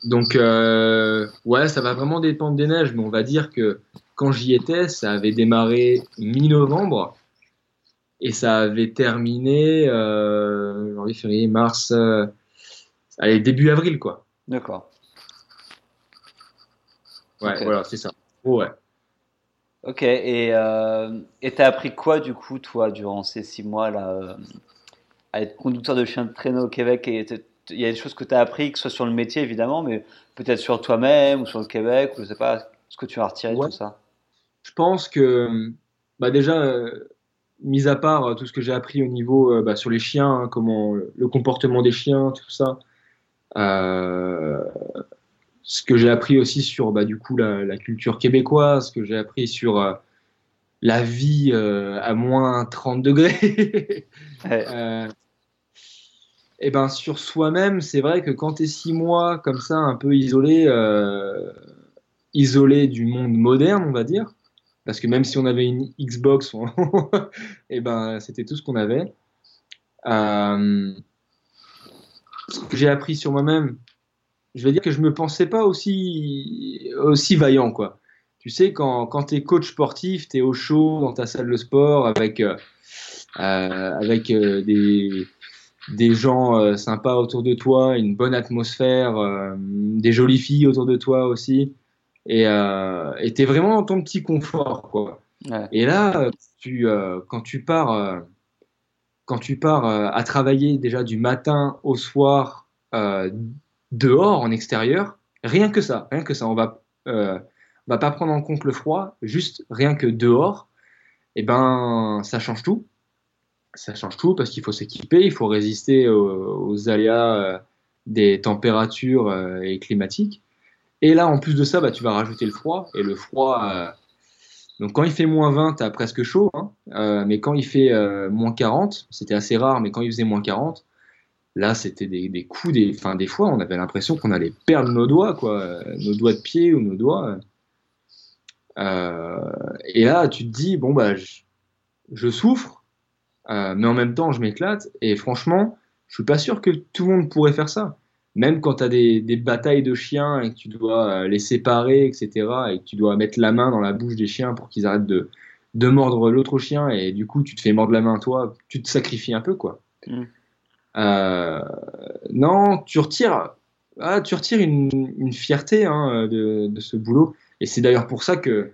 donc, ouais, ça va vraiment dépendre des neiges, mais on va dire que quand j'y étais, ça avait démarré mi-novembre et ça avait terminé euh, janvier, février, mars, euh, allez, début avril, quoi. D'accord. Ouais, voilà, c'est ça. ouais. Ok, et euh, t'as appris quoi, du coup, toi, durant ces six mois-là, euh, à être conducteur de chien de traîneau au Québec et il y a des choses que tu as appris, que ce soit sur le métier évidemment, mais peut-être sur toi-même ou sur le Québec, ou je sais pas, ce que tu as retiré de tout ça? Je pense que, bah déjà, mis à part euh, tout ce que j'ai appris au niveau euh, bah, sur les chiens, hein, comment le comportement des chiens, tout ça, euh, ce que j'ai appris aussi sur bah, du coup la, culture québécoise, ce que j'ai appris sur la vie à moins 30 degrés. eh ben, sur soi-même, c'est vrai que quand tu es six mois comme ça, un peu isolé, euh, isolé du monde moderne, on va dire, parce que même si on avait une Xbox, eh ben, c'était tout ce qu'on avait. Ce que j'ai appris sur moi-même, je vais dire que je me pensais pas aussi, aussi vaillant, quoi. Tu sais, quand, quand tu es coach sportif, tu es au chaud dans ta salle de sport avec, euh, euh, avec euh, des, des gens sympas autour de toi, une bonne atmosphère, des jolies filles autour de toi aussi. Et tu es vraiment dans ton petit confort, quoi. Et là, tu, quand tu pars, quand tu pars à travailler déjà du matin au soir, dehors, en extérieur, rien que ça, rien que ça, on va, euh, va pas prendre en compte le froid, juste rien que dehors, et eh ben ça change tout. Ça change tout parce qu'il faut s'équiper, il faut résister aux, aléas euh, des températures euh, et climatiques. Et là, en plus de ça, bah, tu vas rajouter le froid. Et le froid, donc quand il fait moins 20, tu as presque chaud. Hein, mais quand il fait moins 40, c'était assez rare, mais quand il faisait moins 40, Là, c'était des, coups, des, enfin, des fois, on avait l'impression qu'on allait perdre nos doigts, quoi, nos doigts de pied ou nos doigts. Euh, et là, tu te dis, bon, bah, je, souffre, euh, mais en même temps, je m'éclate. Et franchement, je suis pas sûr que tout le monde pourrait faire ça. Même quand tu as des, des, batailles de chiens et que tu dois euh, les séparer, etc., et que tu dois mettre la main dans la bouche des chiens pour qu'ils arrêtent de, de mordre l'autre chien, et du coup, tu te fais mordre la main, toi, tu te sacrifies un peu, quoi. Mm. Euh, non, tu retires, ah, tu retires une, fierté hein, de, ce boulot. Et c'est d'ailleurs pour ça que,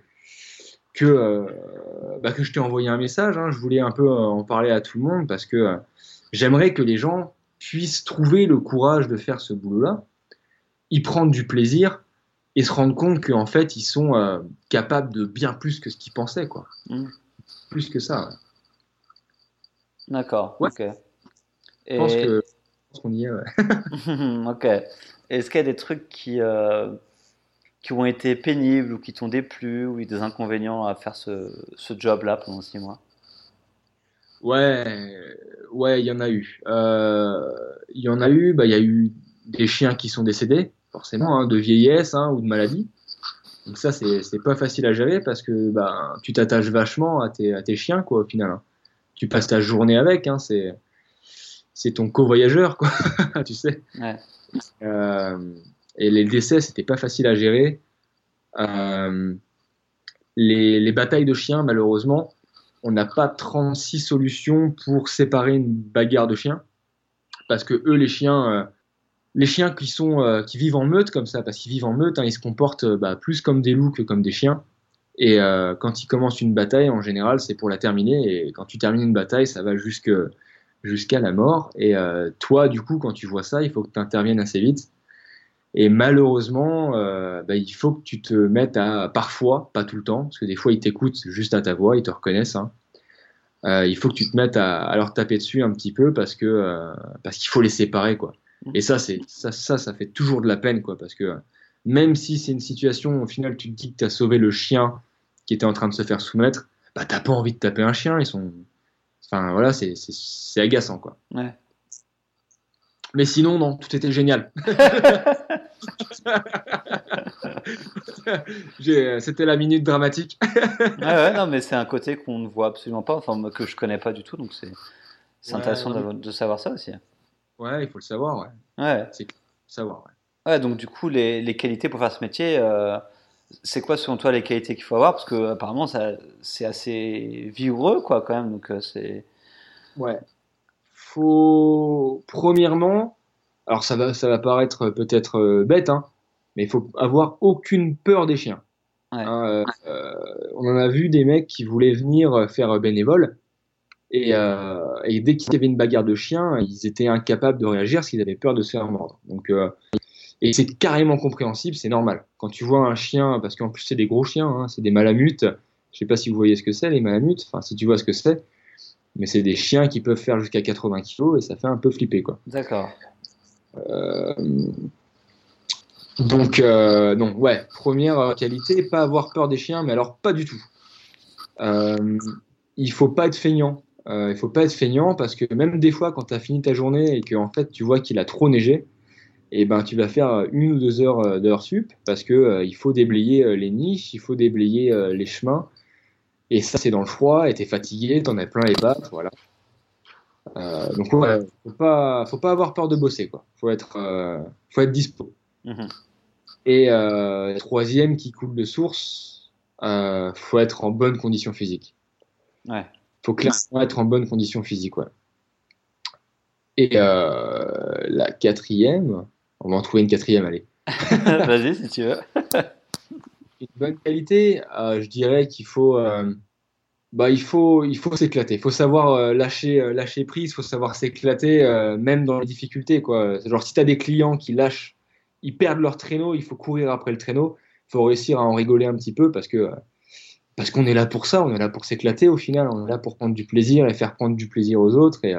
que, euh, bah, que je t'ai envoyé un message. Hein. Je voulais un peu en parler à tout le monde parce que j'aimerais que les gens puissent trouver le courage de faire ce boulot-là, y prendre du plaisir et se rendre compte qu'en fait, ils sont capables de bien plus que ce qu'ils pensaient. Quoi. Mmh. Plus que ça. D'accord. ok. Je pense qu'on y est. ok. Est-ce qu'il y a des trucs qui, euh, qui ont été pénibles ou qui t'ont déplu ou des inconvénients à faire ce, ce job-là pendant six mois? Ouais, ouais, il y en a eu. Euh, il y en a eu. Bah, il y a eu des chiens qui sont décédés, forcément, hein, de vieillesse hein, ou de maladie. Donc ça, c'est pas facile à gérer parce que bah, tu t'attaches vachement à tes, à tes chiens, quoi, au final. Hein. Tu passes ta journée avec. Hein, c'est ton co-voyageur, quoi, tu sais. Euh, et les décès, c'était pas facile à gérer. Euh, les, batailles de chiens, malheureusement, on n'a pas 36 solutions pour séparer une bagarre de chiens. Parce que eux, les chiens, euh, les chiens qui, sont, qui vivent en meute comme ça, parce qu'ils vivent en meute, hein, ils se comportent bah, plus comme des loups que comme des chiens. Et quand ils commencent une bataille, en général, c'est pour la terminer. Et quand tu termines une bataille, ça va jusqu'à la mort. Et euh, toi, du coup, quand tu vois ça, il faut que tu interviennes assez vite. Et malheureusement, euh, bah, il faut que tu te mettes à, parfois, pas tout le temps, parce que des fois ils t'écoutent juste à ta voix, ils te reconnaissent. Hein. Euh, il faut que tu te mettes à, leur taper dessus un petit peu parce que parce qu'il faut les séparer quoi. Mmh. Et ça c'est ça, ça ça fait toujours de la peine quoi parce que même si c'est une situation au final tu te dis que tu as sauvé le chien qui était en train de se faire soumettre, bah t'as pas envie de taper un chien, ils sont Enfin, voilà, c'est agaçant, quoi. Ouais. Mais sinon, non, tout était génial. C'était la minute dramatique. ouais, non, mais c'est un côté qu'on ne voit absolument pas, enfin, que je connais pas du tout, donc c'est intéressant de, savoir ça aussi. Ouais, il faut le savoir, ouais. Ouais. C'est savoir, ouais. Ouais, donc du coup, les, les qualités pour faire ce métier, euh, c'est quoi selon toi les qualités qu'il faut avoir? Parce que apparemment c'est assez vigoureux quoi quand même. Donc euh, c'est. Ouais. Faut premièrement, alors ça va ça va paraître peut-être euh, bête hein, mais il faut avoir aucune peur des chiens. Hein, euh, on en a vu des mecs qui voulaient venir faire bénévole et, et dès qu'il y avait une bagarre de chiens, ils étaient incapables de réagir parce qu'ils avaient peur de se faire mordre. Donc et c'est carrément compréhensible, c'est normal. Quand tu vois un chien, parce qu'en plus c'est des gros chiens, hein, c'est des malamutes, je sais pas si vous voyez ce que c'est les malamutes, enfin si tu vois ce que c'est, mais c'est des chiens qui peuvent faire jusqu'à 80 kg et ça fait un peu flipper quoi. D'accord. Euh, donc, euh, donc ouais, première qualité, pas avoir peur des chiens, mais alors pas du tout. Euh, il faut pas être feignant. Euh, il faut pas être feignant parce que même des fois, quand tu as fini ta journée et que en fait tu vois qu'il a trop neigé, et eh ben tu vas faire une ou deux heures euh, d'heures sup parce que euh, il faut déblayer euh, les niches, il faut déblayer les chemins. Et ça, c'est dans le froid, et t'es fatigué, t'en as plein les pattes, voilà. Donc ouais, faut pas, faut pas avoir peur de bosser, quoi. Faut être, faut être dispo. Mhm. Et troisième qui coule de source, faut être en bonne condition physique. Ouais. Faut clairement être en bonne condition physique, ouais. Et la quatrième, on va en trouver une quatrième, allez. Vas-y, si tu veux. une bonne qualité, euh, je dirais qu'il faut, euh, bah, il faut, il faut s'éclater. Il faut savoir euh, lâcher, lâcher prise, il faut savoir s'éclater, même dans les difficultés. Quoi. Genre, si tu as des clients qui lâchent, ils perdent leur traîneau, il faut courir après le traîneau. Il faut réussir à en rigoler un petit peu parce que parce qu'on est là pour ça, on est là pour s'éclater au final, on est là pour prendre du plaisir et faire prendre du plaisir aux autres. Et,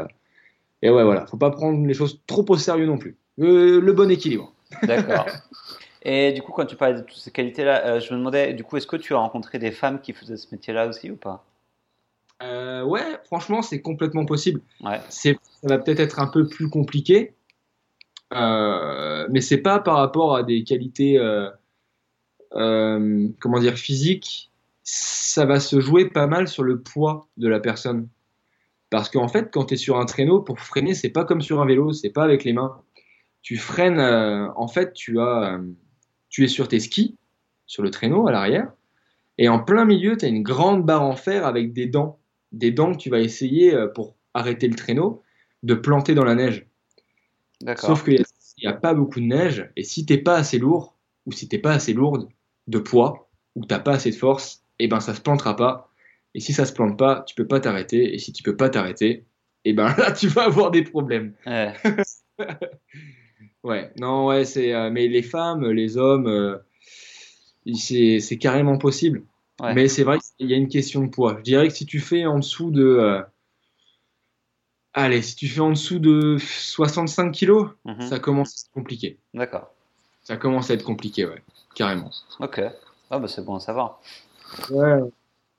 et ouais, voilà, faut pas prendre les choses trop au sérieux non plus. Le, bon équilibre. D'accord. Et du coup, quand tu parlais de toutes ces qualités-là, euh, je me demandais, du coup, est-ce que tu as rencontré des femmes qui faisaient ce métier-là aussi ou pas? Euh, Ouais, franchement, c'est complètement possible. Ouais. Ça va peut-être être un peu plus compliqué, euh, mais c'est pas par rapport à des qualités, comment dire, physiques. Ça va se jouer pas mal sur le poids de la personne. Parce qu'en fait, quand tu es sur un traîneau, pour freiner, c'est pas comme sur un vélo, c'est pas avec les mains tu freines, euh, en fait, tu, as, euh, tu es sur tes skis, sur le traîneau à l'arrière, et en plein milieu, tu as une grande barre en fer avec des dents. Des dents que tu vas essayer, euh, pour arrêter le traîneau, de planter dans la neige. Sauf qu'il n'y a, pas beaucoup de neige, et si t'es pas assez lourd, ou si t'es pas assez lourde de poids, ou que t'as pas assez de force, et eh ben ça se plantera pas. Et si ça se plante pas, tu peux pas t'arrêter, et si tu peux pas t'arrêter, et eh ben là tu vas avoir des problèmes. Ouais, non, ouais, c'est. Euh, mais les femmes, les hommes, euh, c'est carrément possible. Mais c'est vrai qu'il y a une question de poids. Je dirais que si tu fais en dessous de. Euh, allez, si tu fais en dessous de 65 kilos, mhm. ça commence à être compliqué. D'accord. Ça commence à être compliqué, ouais, carrément. Ok. Ah, bah c'est bon à savoir. Ouais.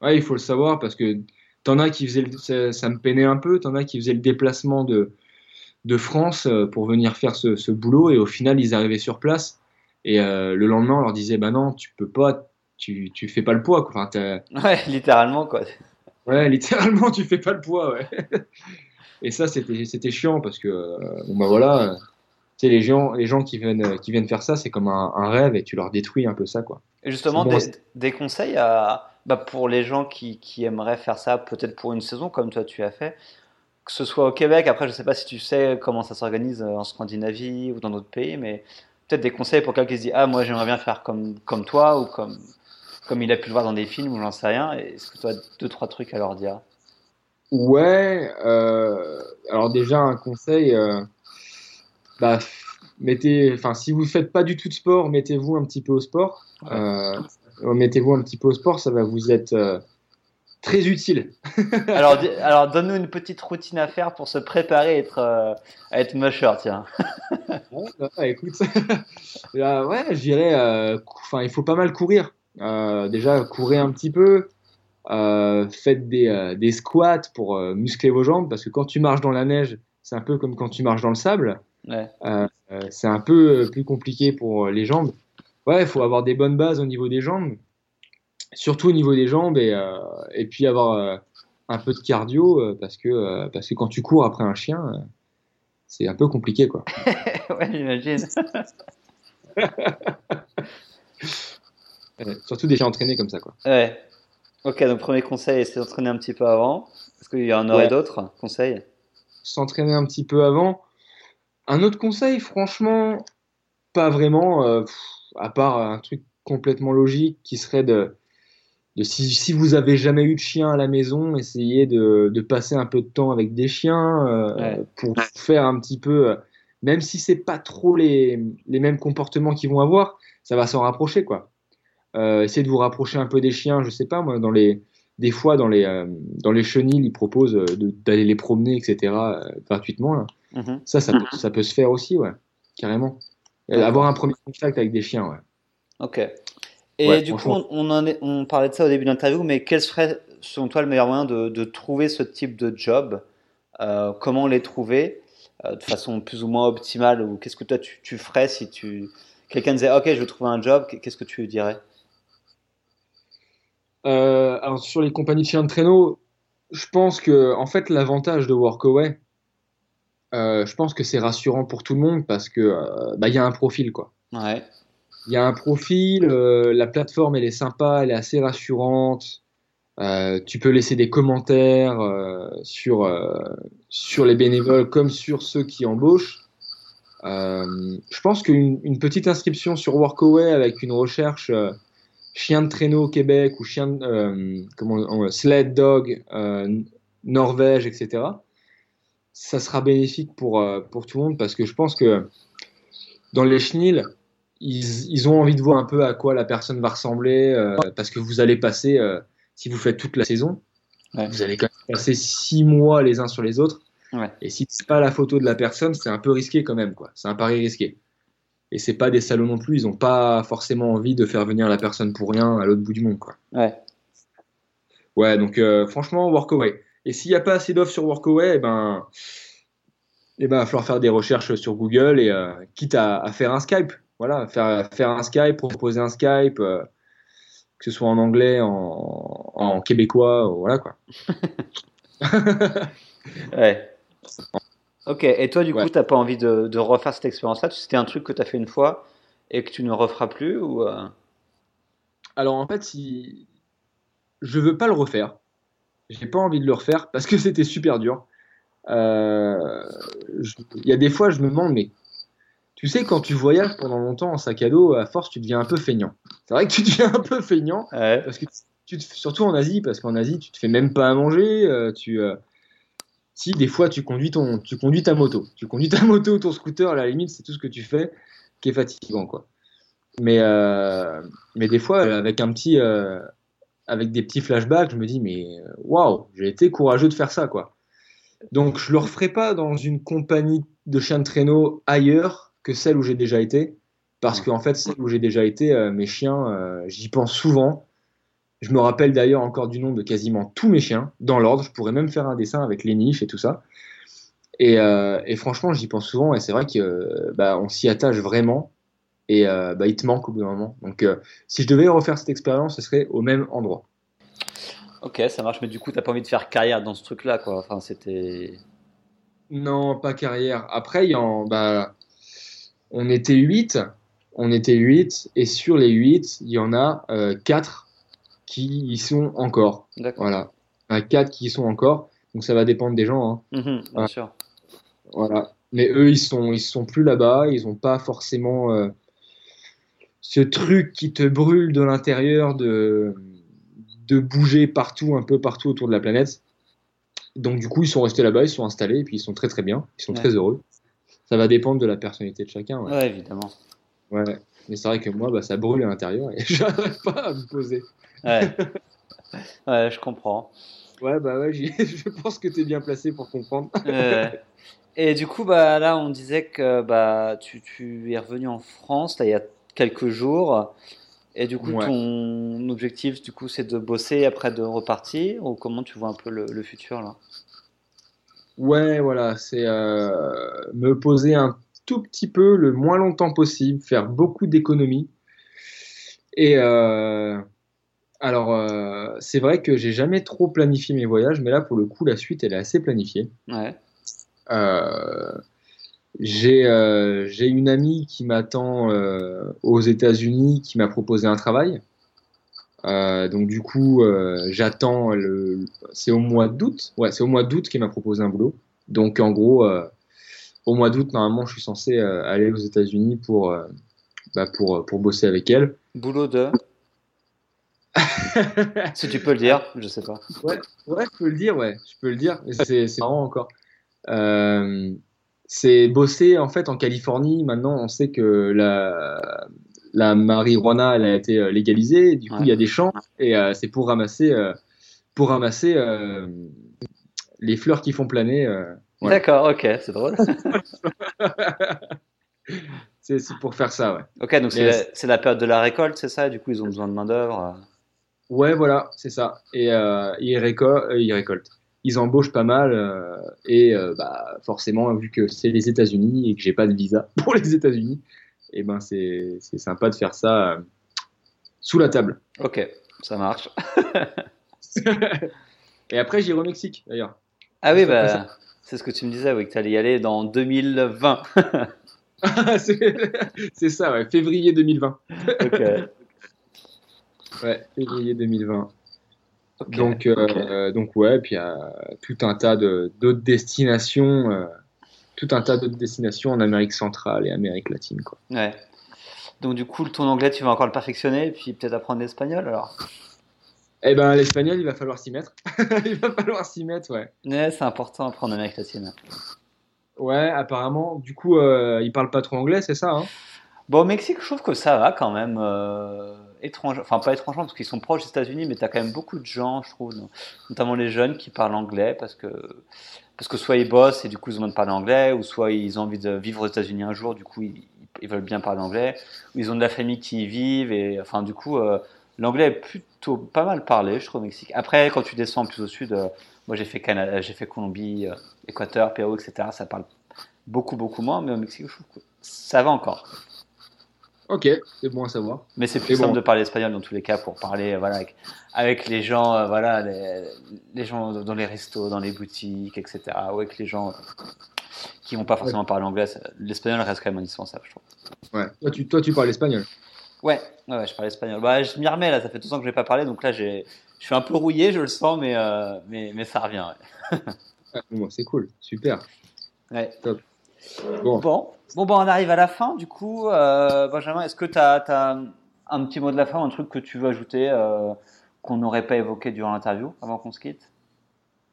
ouais, il faut le savoir parce que t'en as qui faisaient. Ça, ça, me peinait un peu, t'en as qui faisaient le déplacement de de France euh, pour venir faire ce, boulot et au final ils arrivaient sur place et euh, le lendemain on leur disait bah non tu peux pas tu, tu fais pas le poids quoi. Enfin, ouais littéralement quoi. Ouais littéralement tu fais pas le poids ouais. Et ça c'était chiant parce que euh, bon bah voilà. Tu sais les gens les gens qui viennent qui viennent faire ça c'est comme un, rêve et tu leur détruis un peu ça quoi. Et justement des, des, conseils à bah, pour les gens qui, qui aimeraient faire ça peut-être pour une saison comme toi tu as fait que ce soit au Québec, après je sais pas si tu sais comment ça s'organise euh, en Scandinavie ou dans d'autres pays, mais peut-être des conseils pour quelqu'un qui se dit ah moi j'aimerais bien faire comme comme toi ou comme comme il a pu le voir dans des films ou j'en sais rien. Est-ce que tu as deux trois trucs à leur dire? Ouais, euh, alors déjà un conseil, euh, bah, mettez, enfin si vous faites pas du tout de sport, mettez-vous un petit peu au sport. mettez-vous un petit peu au sport, ça va vous être très utile. alors, alors donne-nous une petite routine à faire pour se préparer à être, euh, à être musher, tiens. ouais, bah, écoute, ouais, je dirais, euh, il faut pas mal courir. Euh, déjà, courir un petit peu. faites des, des squats pour muscler vos jambes parce que quand tu marches dans la neige, c'est un peu comme quand tu marches dans le sable. Ouais. c'est un peu plus compliqué pour les jambes. Ouais, il faut avoir des bonnes bases au niveau des jambes surtout au niveau des jambes et, euh, et puis avoir euh, un peu de cardio euh, parce que parce que quand tu cours après un chien c'est un peu compliqué quoi. ouais j'imagine. surtout des chiens entraînés comme ça quoi. Ouais. Ok donc premier conseil c'est d'entraîner un petit peu avant. Est-ce qu'il y en aurait d'autres conseils? S'entraîner un petit peu avant. Un autre conseil franchement pas vraiment à part un truc complètement logique qui serait de si, vous avez jamais eu de chien à la maison, essayez de, de passer un peu de temps avec des chiens euh, pour faire un petit peu, euh, même si c'est pas trop les, les mêmes comportements qu'ils vont avoir, ça va s'en rapprocher quoi. Euh, essayez de vous rapprocher un peu des chiens, je sais pas moi, dans les, des fois dans les, euh, dans les chenilles, ils proposent d'aller les promener, etc. gratuitement. Mm-hmm. Ça, ça peut, ça peut se faire aussi, ouais, carrément. Avoir un premier contact avec des chiens, ouais. Ok. Et du coup, on, on, parlait de ça au début de l'interview, mais quels seraient selon toi, le meilleur moyen de, de trouver ce type de job? Euh, Comment les trouver? Euh, de façon plus ou moins optimale Ou qu'est-ce que toi tu, tu ferais si tu quelqu'un disait Ok, je veux trouver un job, qu'est-ce que tu dirais? Euh, alors sur les compagnies de chiens de traîneau, je pense que en fait l'avantage de Workaway, euh, je pense que c'est rassurant pour tout le monde parce que euh, bah, il y a un profil quoi. Ouais. Il y a un profil, euh, la plateforme elle est sympa, elle est assez rassurante. Tu peux laisser des commentaires sur sur les bénévoles comme sur ceux qui embauchent. Je pense qu'une une petite inscription sur Workaway avec une recherche chien de traîneau au Québec ou chien de- euh, comment on- sled dog euh, Norvège etc. Ça sera bénéfique pour euh, pour tout le monde parce que je pense que dans les chenils ils, ils ont envie de voir un peu à quoi la personne va ressembler euh, parce que vous allez passer si vous faites toute la saison Ouais. vous allez quand même passer six mois les uns sur les autres Ouais. et si c'est pas la photo de la personne c'est un peu risqué quand même quoi c'est un pari risqué et c'est pas des salauds non plus ils ont pas forcément envie de faire venir la personne pour rien à l'autre bout du monde quoi Ouais. ouais donc euh, franchement Workaway et s'il n'y a pas assez d'offres sur Workaway eh ben eh ben, il va falloir faire des recherches sur Google et euh, quitte à, à faire un Skype. Voilà, faire, faire un Skype, proposer un Skype, euh, que ce soit en anglais, en, en québécois, voilà quoi. Ouais. Ok, et toi, du coup, Ouais. t'as pas envie de, de refaire cette expérience-là? C'était un truc que t'as fait une fois et que tu ne referas plus ou euh, Alors en fait, si je veux pas le refaire, j'ai pas envie de le refaire parce que c'était super dur. Euh, je- Il y a des fois, je me demande, mais tu sais, quand tu voyages pendant longtemps en sac à dos, à force, tu deviens un peu feignant. C'est vrai que tu deviens un peu feignant. Ouais. Parce que tu te- surtout en Asie, parce qu'en Asie, tu te fais même pas à manger. euh, tu, si des fois tu conduis ton, tu conduis ta moto, tu conduis ta moto ou ton scooter, à la limite, c'est tout ce que tu fais qui est fatigant, quoi. Mais, euh, mais des fois, avec un petit, euh, avec des petits flashbacks, je me dis, mais euh, waouh, j'ai été courageux de faire ça, quoi. Donc, je le referai pas dans une compagnie de chiens de traîneau ailleurs que celle où j'ai déjà été, parce qu'en fait, celle où j'ai déjà été, euh, mes chiens, euh, j'y pense souvent. Je me rappelle d'ailleurs encore du nom de quasiment tous mes chiens, dans l'ordre. Je pourrais même faire un dessin avec les niches et tout ça. Et, euh, et franchement, j'y pense souvent et c'est vrai que euh, bah, on s'y attache vraiment et euh, bah, il te manque au bout d'un moment. Donc, euh, si je devais refaire cette expérience, ce serait au même endroit. Ok, ça marche, mais du coup, t'as pas envie de faire carrière dans ce truc-là, quoi. Enfin, c'était. Non, pas carrière. Après, y en, bah, on était 8, on était 8 et sur les 8, il y en a euh, 4 qui y sont encore. Voilà. Il y en a 4 qui y sont encore. Donc ça va dépendre des gens. hein. Mhm, bien Ouais. sûr. Voilà. Mais eux, ils sont, ils sont plus là-bas. Ils n'ont pas forcément euh, ce truc qui te brûle de l'intérieur de, de bouger partout, un peu partout autour de la planète. Donc du coup, ils sont restés là-bas, ils sont installés et puis ils sont très très bien. Ils sont Ouais. très heureux. Ça va dépendre de la personnalité de chacun. Ouais. Ouais, évidemment. Ouais. Mais c'est vrai que moi, bah, ça brûle à l'intérieur et j'arrive pas à me poser. Ouais. ouais, je comprends. Ouais, bah ouais, je pense que tu es bien placé pour comprendre. Et du coup, bah, là, on disait que bah, tu, tu es revenu en France là, il y a quelques jours. Et du coup, Ouais. ton objectif, du coup, c'est de bosser et après de repartir Ou comment tu vois un peu le, le futur là? Ouais, voilà, c'est euh, me poser un tout petit peu, le moins longtemps possible, faire beaucoup d'économies. Et euh, alors, euh, c'est vrai que j'ai jamais trop planifié mes voyages, mais là, pour le coup, la suite, elle est assez planifiée. Ouais. Euh, j'ai euh, j'ai une amie qui m'attend aux États-Unis, qui m'a proposé un travail. Donc du coup, j'attends le. C'est au mois d'août. Ouais, c'est au mois d'août qu'elle m'a proposé un boulot. Donc en gros, au mois d'août, normalement, je suis censé aller aux États-Unis pour bah, pour pour bosser avec elle. Boulot de? si tu peux le dire, je sais pas. Ouais, ouais, je peux le dire, ouais, je peux le dire. C'est marrant encore. Euh, c'est bosser en fait en Californie. Maintenant, on sait que la la marijuana elle a été euh, légalisée. Du coup, Ouais. il y a des champs et euh, c'est pour ramasser euh, pour ramasser les fleurs qui font planer. voilà. D'accord, ok, c'est drôle. C'est pour faire ça, ouais. Ok, donc c'est la, la période de la récolte, c'est ça? Du coup, ils ont besoin de main-d'œuvre. Euh. Ouais, voilà, c'est ça. Et ils, ils récoltent ils embauchent pas mal euh, et euh, bah, forcément vu que c'est les États-Unis et que j'ai pas de visa pour les États-Unis, et eh ben c'est sympa de faire ça euh, sous la table. Ok, ça marche. et après j'irai au Mexique d'ailleurs. Ah oui bah c'est ce que tu me disais oui que tu allais y aller dans 2020. c'est ça ouais, février 2020. ok. Ouais, février 2020. Donc, euh, donc ouais, puis il y a tout un tas d'autres destinations, euh, tout un tas d'autres destinations en Amérique centrale et Amérique latine, quoi. Ouais. Donc du coup, ton anglais, tu vas encore le perfectionner, et puis peut-être apprendre l'espagnol, alors? Eh ben, l'espagnol, il va falloir s'y mettre. il va falloir s'y mettre, ouais. Ouais, c'est important d'apprendre l'Amérique latine. Ouais, apparemment. Du coup, euh, il parle pas trop anglais, c'est ça hein? Bon, au Mexique, je trouve que ça va quand même. Enfin pas étrangement parce qu'ils sont proches des États-Unis, mais tu as quand même beaucoup de gens, je trouve, notamment les jeunes qui parlent anglais parce que parce que soit ils bossent et du coup ils ont besoin de parler anglais, ou soit ils ont envie de vivre aux États-Unis un jour, du coup ils, veulent bien parler anglais, ou ils ont de la famille qui y vivent et enfin du coup euh, l'anglais est plutôt pas mal parlé, je trouve au Mexique. Après quand tu descends plus au sud, euh, moi j'ai fait Canada, j'ai fait Colombie, euh, Équateur, Pérou, etc. Ça parle beaucoup beaucoup moins, mais au Mexique ça va encore. Ok, c'est bon à savoir. Mais c'est plus simple de parler espagnol dans tous les cas pour parler voilà, avec, avec les gens, euh, voilà, les, gens dans les restos, dans les boutiques, etc. Ou avec les gens qui vont pas forcément parler anglais. L'espagnol reste quand même indispensable, je trouve. Ouais, toi tu, toi, tu parles espagnol ouais, ouais, je parle espagnol. Bah, je m'y remets là, ça fait deux ans que je n'ai pas parlé, donc là je suis un peu rouillé, je le sens, mais, euh, mais, mais ça revient. Ouais. c'est cool, super. Ouais. Top. Bon. bon. Bon, on arrive à la fin, du coup. Euh, Benjamin, est-ce que tu as, un petit mot de la fin, un truc que tu veux ajouter euh, qu'on n'aurait pas évoqué durant l'interview avant qu'on se quitte?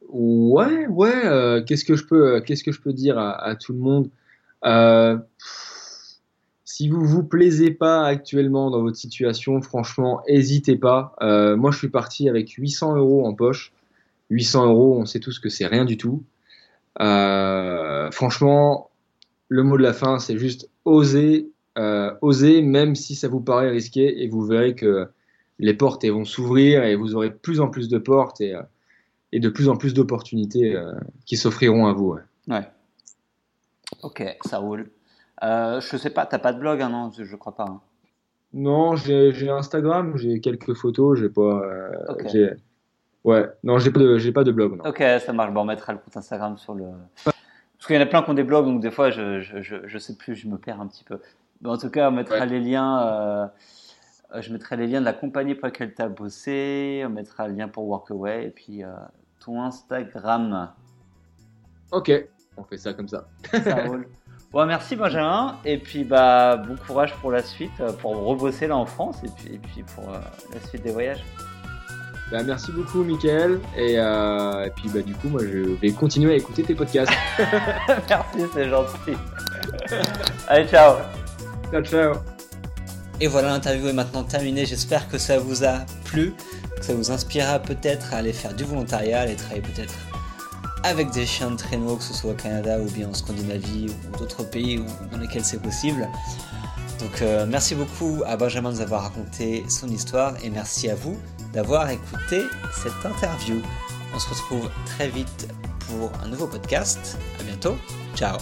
Ouais, ouais. Euh, qu'est-ce que je peux, qu'est-ce que je peux dire à, tout le monde? Si vous vous plaisez pas actuellement dans votre situation, franchement, n'hésitez pas. moi, je suis parti avec 800 euros en poche. 800 euros, on sait tous que c'est rien du tout. franchement, le mot de la fin, c'est juste oser, euh, oser, même si ça vous paraît risqué, et vous verrez que les portes vont s'ouvrir et vous aurez de plus en plus de portes et, euh, et de plus en plus d'opportunités euh, qui s'offriront à vous. Ouais. Ok, ça roule. je sais pas, t'as pas de blog, hein, non Je crois pas. Hein. Non, j'ai Instagram, j'ai quelques photos, j'ai pas. Ouais, non, j'ai pas de, pas de blog. Ok, ça marche. Bon, on mettra le compte Instagram sur le. Qu'il y en a plein qui ont des blogs, donc des fois, je, je, je, sais plus, je me perds un petit peu. Mais en tout cas, on mettra les liens. Euh, je mettrai les liens de la compagnie pour laquelle tu as bossé. On mettra le lien pour Workaway et puis euh, ton Instagram. Ok, on fait ça comme ça. ça roule. Bon, merci Benjamin. Et puis, bah, bon courage pour la suite, euh, pour rebosser là en France et puis, et puis pour la suite des voyages. Bah, merci beaucoup, Mickaël. Euh, et, puis, bah, du coup, moi, je vais continuer à écouter tes podcasts. merci, c'est gentil. Allez, ciao. Ciao, ciao. Et voilà, l'interview est maintenant terminée. J'espère que ça vous a plu, que ça vous inspirera peut-être à aller faire du volontariat, à aller travailler peut-être avec des chiens de traîneau, que ce soit au Canada ou bien en Scandinavie ou d'autres pays dans lesquels c'est possible. Donc euh, merci beaucoup à Benjamin de nous avoir raconté son histoire et merci à vous d'avoir écouté cette interview. On se retrouve très vite pour un nouveau podcast. À bientôt. Ciao.